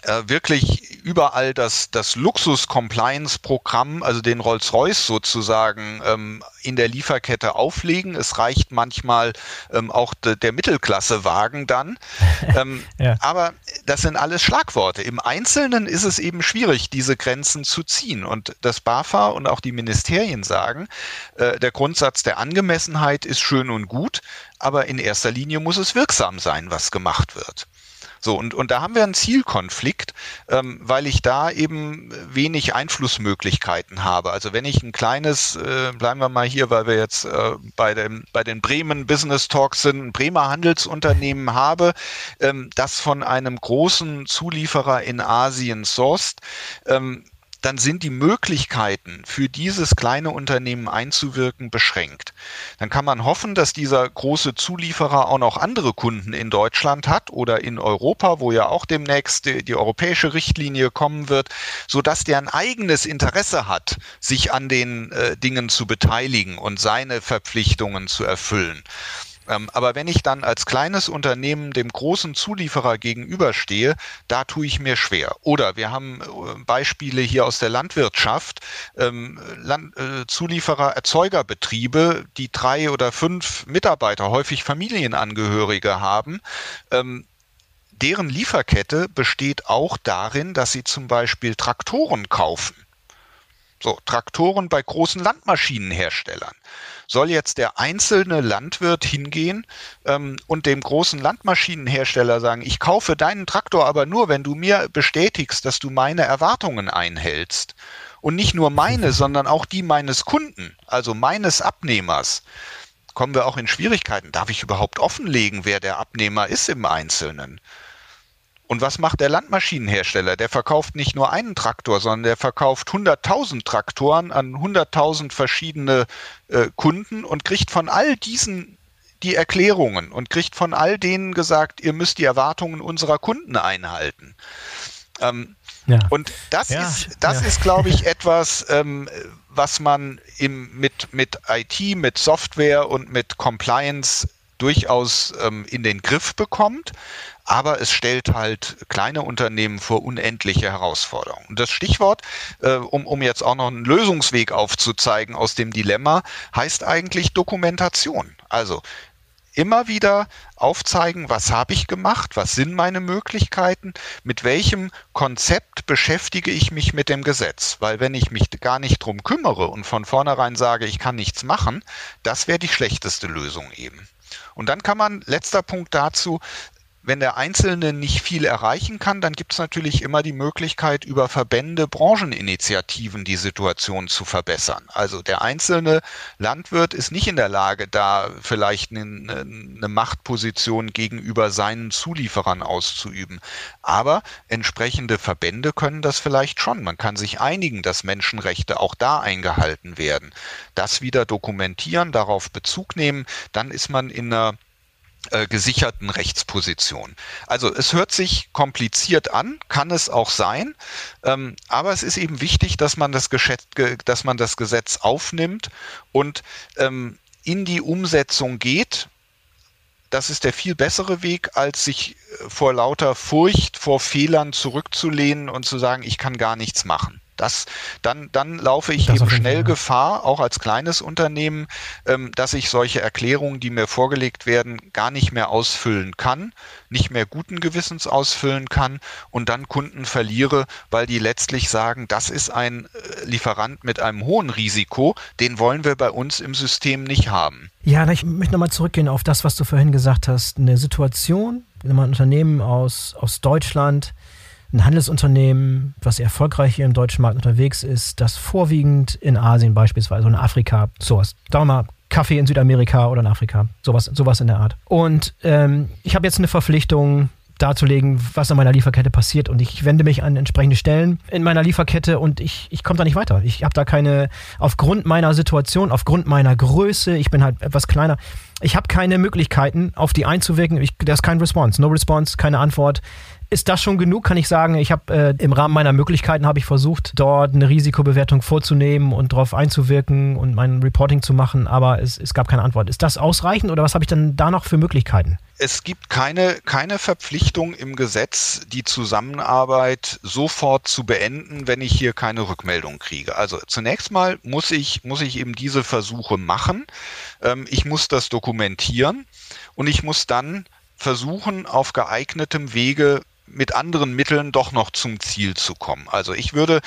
äh, wirklich überall das, das Luxus-Compliance-Programm, also den Rolls-Royce sozusagen, ähm, in der Lieferkette auflegen. Es reicht manchmal ähm, auch de, der Mittelklasse-Wagen dann. ähm, ja. Aber das sind alles Schlagworte. Im Einzelnen ist es eben schwierig, diese Grenzen zu ziehen. Und das BAFA und auch die Ministerien sagen, äh, der Grundsatz der Angemessenheit ist schön und gut, aber in erster Linie muss es wirksam sein, was gemacht wird. So, und, und da haben wir einen Zielkonflikt, ähm, weil ich da eben wenig Einflussmöglichkeiten habe. Also wenn ich ein kleines, äh, bleiben wir mal hier, weil wir jetzt äh, bei, dem, bei den Bremen Business Talks sind, ein Bremer Handelsunternehmen habe, ähm, das von einem großen Zulieferer in Asien sourced, ähm, dann sind die Möglichkeiten für dieses kleine Unternehmen einzuwirken beschränkt. Dann kann man hoffen, dass dieser große Zulieferer auch noch andere Kunden in Deutschland hat oder in Europa, wo ja auch demnächst die, die europäische Richtlinie kommen wird, so dass der ein eigenes Interesse hat, sich an den äh, Dingen zu beteiligen und seine Verpflichtungen zu erfüllen. Ähm, aber wenn ich dann als kleines Unternehmen dem großen Zulieferer gegenüberstehe, da tue ich mir schwer. Oder wir haben äh, Beispiele hier aus der Landwirtschaft, ähm, äh, Zulieferer, Erzeugerbetriebe, die drei oder fünf Mitarbeiter, häufig Familienangehörige haben. Ähm, deren Lieferkette besteht auch darin, dass sie zum Beispiel Traktoren kaufen. So, Traktoren bei großen Landmaschinenherstellern. Soll jetzt der einzelne Landwirt hingehen ähm, und dem großen Landmaschinenhersteller sagen, ich kaufe deinen Traktor aber nur, wenn du mir bestätigst, dass du meine Erwartungen einhältst. Und nicht nur meine, sondern auch die meines Kunden, also meines Abnehmers kommen wir auch in Schwierigkeiten. Darf ich überhaupt offenlegen, wer der Abnehmer ist im Einzelnen? Und was macht der Landmaschinenhersteller? Der verkauft nicht nur einen Traktor, sondern der verkauft 100.000 Traktoren an 100.000 verschiedene äh, Kunden und kriegt von all diesen die Erklärungen und kriegt von all denen gesagt, ihr müsst die Erwartungen unserer Kunden einhalten. Ähm, ja. Und das ja, ist, das ja. ist, glaube ich, etwas, ähm, was man im, mit, mit IT, mit Software und mit Compliance durchaus ähm, in den Griff bekommt aber es stellt halt kleine Unternehmen vor unendliche Herausforderungen. Und das Stichwort, äh, um, um jetzt auch noch einen Lösungsweg aufzuzeigen aus dem Dilemma, heißt eigentlich Dokumentation. Also immer wieder aufzeigen, was habe ich gemacht, was sind meine Möglichkeiten, mit welchem Konzept beschäftige ich mich mit dem Gesetz. Weil wenn ich mich gar nicht drum kümmere und von vornherein sage, ich kann nichts machen, das wäre die schlechteste Lösung eben. Und dann kann man, letzter Punkt dazu, wenn der Einzelne nicht viel erreichen kann, dann gibt es natürlich immer die Möglichkeit, über Verbände, Brancheninitiativen die Situation zu verbessern. Also der einzelne Landwirt ist nicht in der Lage, da vielleicht eine, eine Machtposition gegenüber seinen Zulieferern auszuüben. Aber entsprechende Verbände können das vielleicht schon. Man kann sich einigen, dass Menschenrechte auch da eingehalten werden. Das wieder dokumentieren, darauf Bezug nehmen, dann ist man in einer äh, gesicherten Rechtsposition. Also es hört sich kompliziert an, kann es auch sein, ähm, aber es ist eben wichtig, dass man das, Geschäft, dass man das Gesetz aufnimmt und ähm, in die Umsetzung geht. Das ist der viel bessere Weg, als sich äh, vor lauter Furcht vor Fehlern zurückzulehnen und zu sagen, ich kann gar nichts machen. Das, dann, dann laufe ich das eben schnell Fall. Gefahr, auch als kleines Unternehmen, ähm, dass ich solche Erklärungen, die mir vorgelegt werden, gar nicht mehr ausfüllen kann, nicht mehr guten Gewissens ausfüllen kann und dann Kunden verliere, weil die letztlich sagen, das ist ein äh, Lieferant mit einem hohen Risiko, den wollen wir bei uns im System nicht haben. Ja, ich möchte nochmal zurückgehen auf das, was du vorhin gesagt hast. Eine Situation, ein Unternehmen aus, aus Deutschland, ein Handelsunternehmen, was erfolgreich hier im deutschen Markt unterwegs ist, das vorwiegend in Asien beispielsweise und in Afrika, sowas, sagen wir mal, Kaffee in Südamerika oder in Afrika, sowas, sowas in der Art. Und ähm, ich habe jetzt eine Verpflichtung, darzulegen, was an meiner Lieferkette passiert und ich wende mich an entsprechende Stellen in meiner Lieferkette und ich, ich komme da nicht weiter. Ich habe da keine, aufgrund meiner Situation, aufgrund meiner Größe, ich bin halt etwas kleiner, ich habe keine Möglichkeiten, auf die einzuwirken. Ich, da ist kein Response, no Response, keine Antwort ist das schon genug? Kann ich sagen, ich habe äh, im Rahmen meiner Möglichkeiten habe ich versucht, dort eine Risikobewertung vorzunehmen und darauf einzuwirken und mein Reporting zu machen, aber es, es gab keine Antwort. Ist das ausreichend oder was habe ich dann da noch für Möglichkeiten? Es gibt keine, keine Verpflichtung im Gesetz, die Zusammenarbeit sofort zu beenden, wenn ich hier keine Rückmeldung kriege. Also zunächst mal muss ich, muss ich eben diese Versuche machen. Ähm, ich muss das dokumentieren und ich muss dann versuchen, auf geeignetem Wege mit anderen Mitteln doch noch zum Ziel zu kommen. Also ich würde,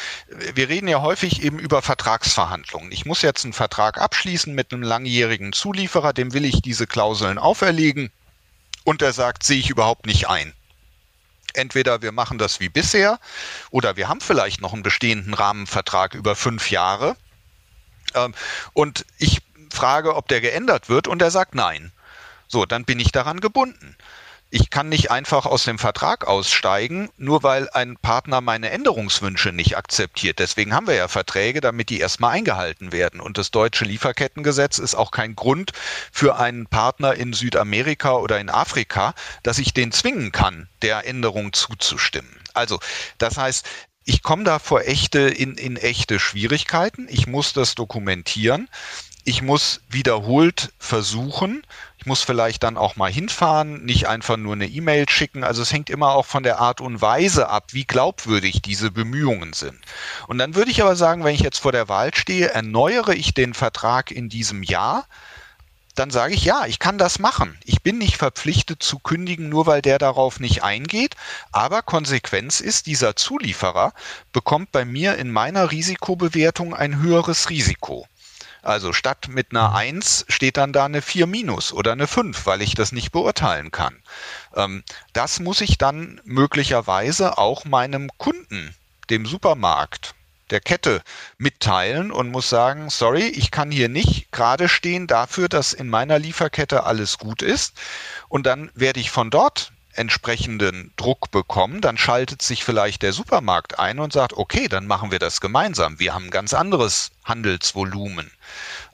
wir reden ja häufig eben über Vertragsverhandlungen. Ich muss jetzt einen Vertrag abschließen mit einem langjährigen Zulieferer, dem will ich diese Klauseln auferlegen und der sagt, sehe ich überhaupt nicht ein. Entweder wir machen das wie bisher oder wir haben vielleicht noch einen bestehenden Rahmenvertrag über fünf Jahre ähm, und ich frage, ob der geändert wird und er sagt nein. So, dann bin ich daran gebunden. Ich kann nicht einfach aus dem Vertrag aussteigen, nur weil ein Partner meine Änderungswünsche nicht akzeptiert. Deswegen haben wir ja Verträge, damit die erstmal eingehalten werden. Und das deutsche Lieferkettengesetz ist auch kein Grund für einen Partner in Südamerika oder in Afrika, dass ich den zwingen kann, der Änderung zuzustimmen. Also, das heißt, ich komme da vor echte, in, in echte Schwierigkeiten. Ich muss das dokumentieren ich muss wiederholt versuchen, ich muss vielleicht dann auch mal hinfahren, nicht einfach nur eine E-Mail schicken. Also es hängt immer auch von der Art und Weise ab, wie glaubwürdig diese Bemühungen sind. Und dann würde ich aber sagen, wenn ich jetzt vor der Wahl stehe, erneuere ich den Vertrag in diesem Jahr, dann sage ich, ja, ich kann das machen. Ich bin nicht verpflichtet zu kündigen, nur weil der darauf nicht eingeht. Aber Konsequenz ist, dieser Zulieferer bekommt bei mir in meiner Risikobewertung ein höheres Risiko. Also statt mit einer 1 steht dann da eine 4 minus oder eine 5, weil ich das nicht beurteilen kann. Ähm, das muss ich dann möglicherweise auch meinem Kunden, dem Supermarkt, der Kette mitteilen und muss sagen, sorry, ich kann hier nicht gerade stehen dafür, dass in meiner Lieferkette alles gut ist. Und dann werde ich von dort entsprechenden Druck bekommen, dann schaltet sich vielleicht der Supermarkt ein und sagt, okay, dann machen wir das gemeinsam. Wir haben ein ganz anderes Handelsvolumen.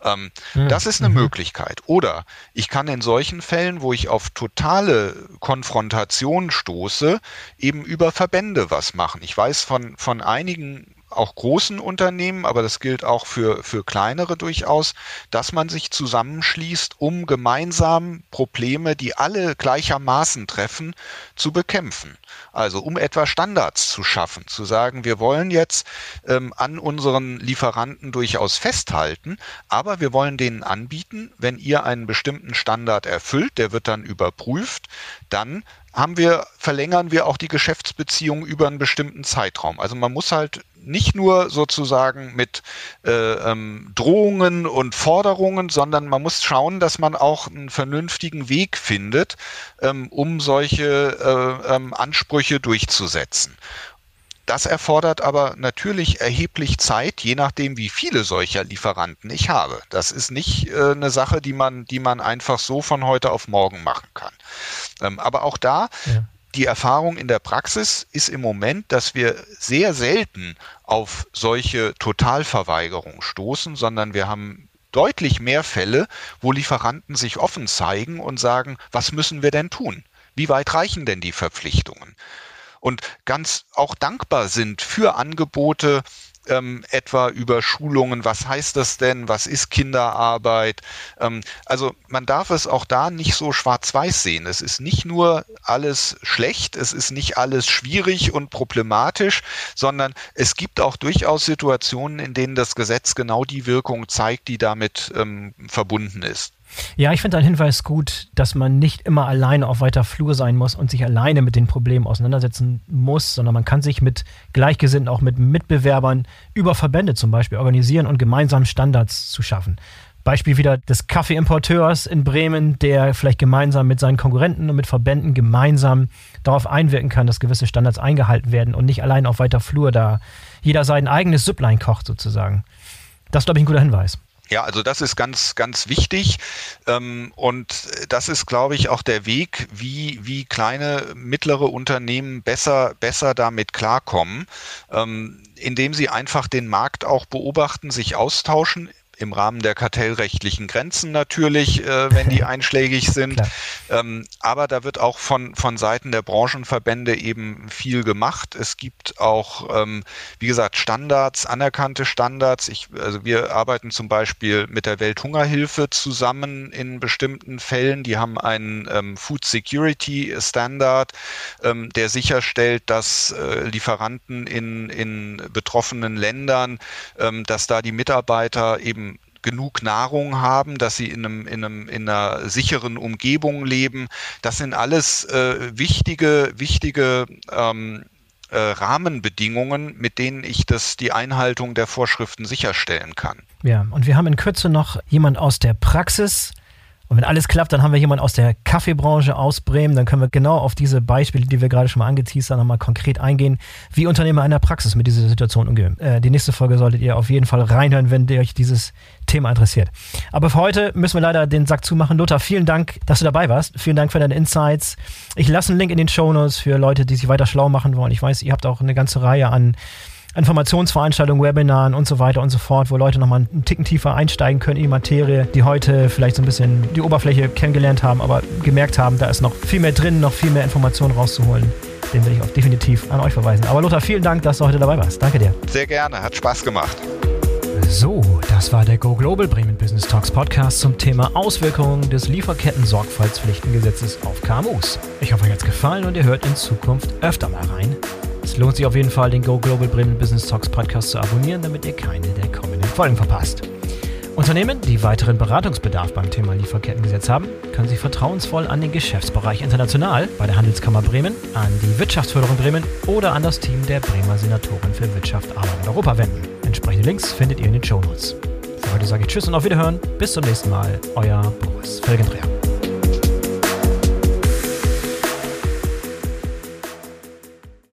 Ähm, ja. Das ist eine mhm. Möglichkeit. Oder ich kann in solchen Fällen, wo ich auf totale Konfrontation stoße, eben über Verbände was machen. Ich weiß von, von einigen auch großen Unternehmen, aber das gilt auch für, für kleinere durchaus, dass man sich zusammenschließt, um gemeinsam Probleme, die alle gleichermaßen treffen, zu bekämpfen. Also um etwa Standards zu schaffen, zu sagen, wir wollen jetzt ähm, an unseren Lieferanten durchaus festhalten, aber wir wollen denen anbieten, wenn ihr einen bestimmten Standard erfüllt, der wird dann überprüft, dann haben wir, verlängern wir auch die Geschäftsbeziehung über einen bestimmten Zeitraum. Also man muss halt nicht nur sozusagen mit äh, ähm, Drohungen und Forderungen, sondern man muss schauen, dass man auch einen vernünftigen Weg findet, ähm, um solche äh, ähm, Ansprüche durchzusetzen. Das erfordert aber natürlich erheblich Zeit, je nachdem, wie viele solcher Lieferanten ich habe. Das ist nicht äh, eine Sache, die man, die man einfach so von heute auf morgen machen kann. Ähm, aber auch da ja die Erfahrung in der Praxis ist im Moment, dass wir sehr selten auf solche Totalverweigerungen stoßen, sondern wir haben deutlich mehr Fälle, wo Lieferanten sich offen zeigen und sagen, was müssen wir denn tun? Wie weit reichen denn die Verpflichtungen? Und ganz auch dankbar sind für Angebote, ähm, etwa über Schulungen, was heißt das denn, was ist Kinderarbeit. Ähm, also man darf es auch da nicht so schwarz-weiß sehen. Es ist nicht nur alles schlecht, es ist nicht alles schwierig und problematisch, sondern es gibt auch durchaus Situationen, in denen das Gesetz genau die Wirkung zeigt, die damit ähm, verbunden ist. Ja, ich finde deinen Hinweis gut, dass man nicht immer alleine auf weiter Flur sein muss und sich alleine mit den Problemen auseinandersetzen muss, sondern man kann sich mit Gleichgesinnten, auch mit Mitbewerbern über Verbände zum Beispiel organisieren und gemeinsam Standards zu schaffen. Beispiel wieder des Kaffeeimporteurs in Bremen, der vielleicht gemeinsam mit seinen Konkurrenten und mit Verbänden gemeinsam darauf einwirken kann, dass gewisse Standards eingehalten werden und nicht allein auf weiter Flur da jeder sein eigenes Süpplein kocht sozusagen. Das ist, glaube ich, ein guter Hinweis. Ja, also das ist ganz, ganz wichtig. Ähm, und das ist, glaube ich, auch der Weg, wie, wie kleine, mittlere Unternehmen besser, besser damit klarkommen, ähm, indem sie einfach den Markt auch beobachten, sich austauschen im Rahmen der kartellrechtlichen Grenzen natürlich, äh, wenn die einschlägig sind. Ähm, aber da wird auch von, von Seiten der Branchenverbände eben viel gemacht. Es gibt auch, ähm, wie gesagt, Standards, anerkannte Standards. Ich, also wir arbeiten zum Beispiel mit der Welthungerhilfe zusammen in bestimmten Fällen. Die haben einen ähm, Food Security Standard, ähm, der sicherstellt, dass äh, Lieferanten in, in betroffenen Ländern, ähm, dass da die Mitarbeiter eben genug Nahrung haben, dass sie in, einem, in, einem, in einer sicheren Umgebung leben. Das sind alles äh, wichtige, wichtige ähm, äh, Rahmenbedingungen, mit denen ich das, die Einhaltung der Vorschriften sicherstellen kann. Ja, und wir haben in Kürze noch jemand aus der Praxis, und wenn alles klappt, dann haben wir jemanden aus der Kaffeebranche aus Bremen. Dann können wir genau auf diese Beispiele, die wir gerade schon mal angeteasert haben, nochmal konkret eingehen, wie Unternehmer in der Praxis mit dieser Situation umgehen. Äh, die nächste Folge solltet ihr auf jeden Fall reinhören, wenn euch dieses Thema interessiert. Aber für heute müssen wir leider den Sack zumachen. Lothar, vielen Dank, dass du dabei warst. Vielen Dank für deine Insights. Ich lasse einen Link in den Show Notes für Leute, die sich weiter schlau machen wollen. Ich weiß, ihr habt auch eine ganze Reihe an Informationsveranstaltungen, Webinaren und so weiter und so fort, wo Leute nochmal einen Ticken tiefer einsteigen können in die Materie, die heute vielleicht so ein bisschen die Oberfläche kennengelernt haben, aber gemerkt haben, da ist noch viel mehr drin, noch viel mehr Informationen rauszuholen. Den will ich auch definitiv an euch verweisen. Aber Lothar, vielen Dank, dass du heute dabei warst. Danke dir. Sehr gerne, hat Spaß gemacht. So, das war der Go Global Bremen Business Talks Podcast zum Thema Auswirkungen des Lieferketten-Sorgfaltspflichtengesetzes auf KMUs. Ich hoffe, euch hat es gefallen und ihr hört in Zukunft öfter mal rein. Es lohnt sich auf jeden Fall, den Go Global Bremen Business Talks Podcast zu abonnieren, damit ihr keine der kommenden Folgen verpasst. Unternehmen, die weiteren Beratungsbedarf beim Thema Lieferkettengesetz haben, können sich vertrauensvoll an den Geschäftsbereich International bei der Handelskammer Bremen, an die Wirtschaftsförderung Bremen oder an das Team der Bremer Senatorin für Wirtschaft, Arbeit und Europa wenden. Entsprechende Links findet ihr in den Shownotes. Für heute sage ich Tschüss und auf Wiederhören. Bis zum nächsten Mal. Euer Boris Felgendreher.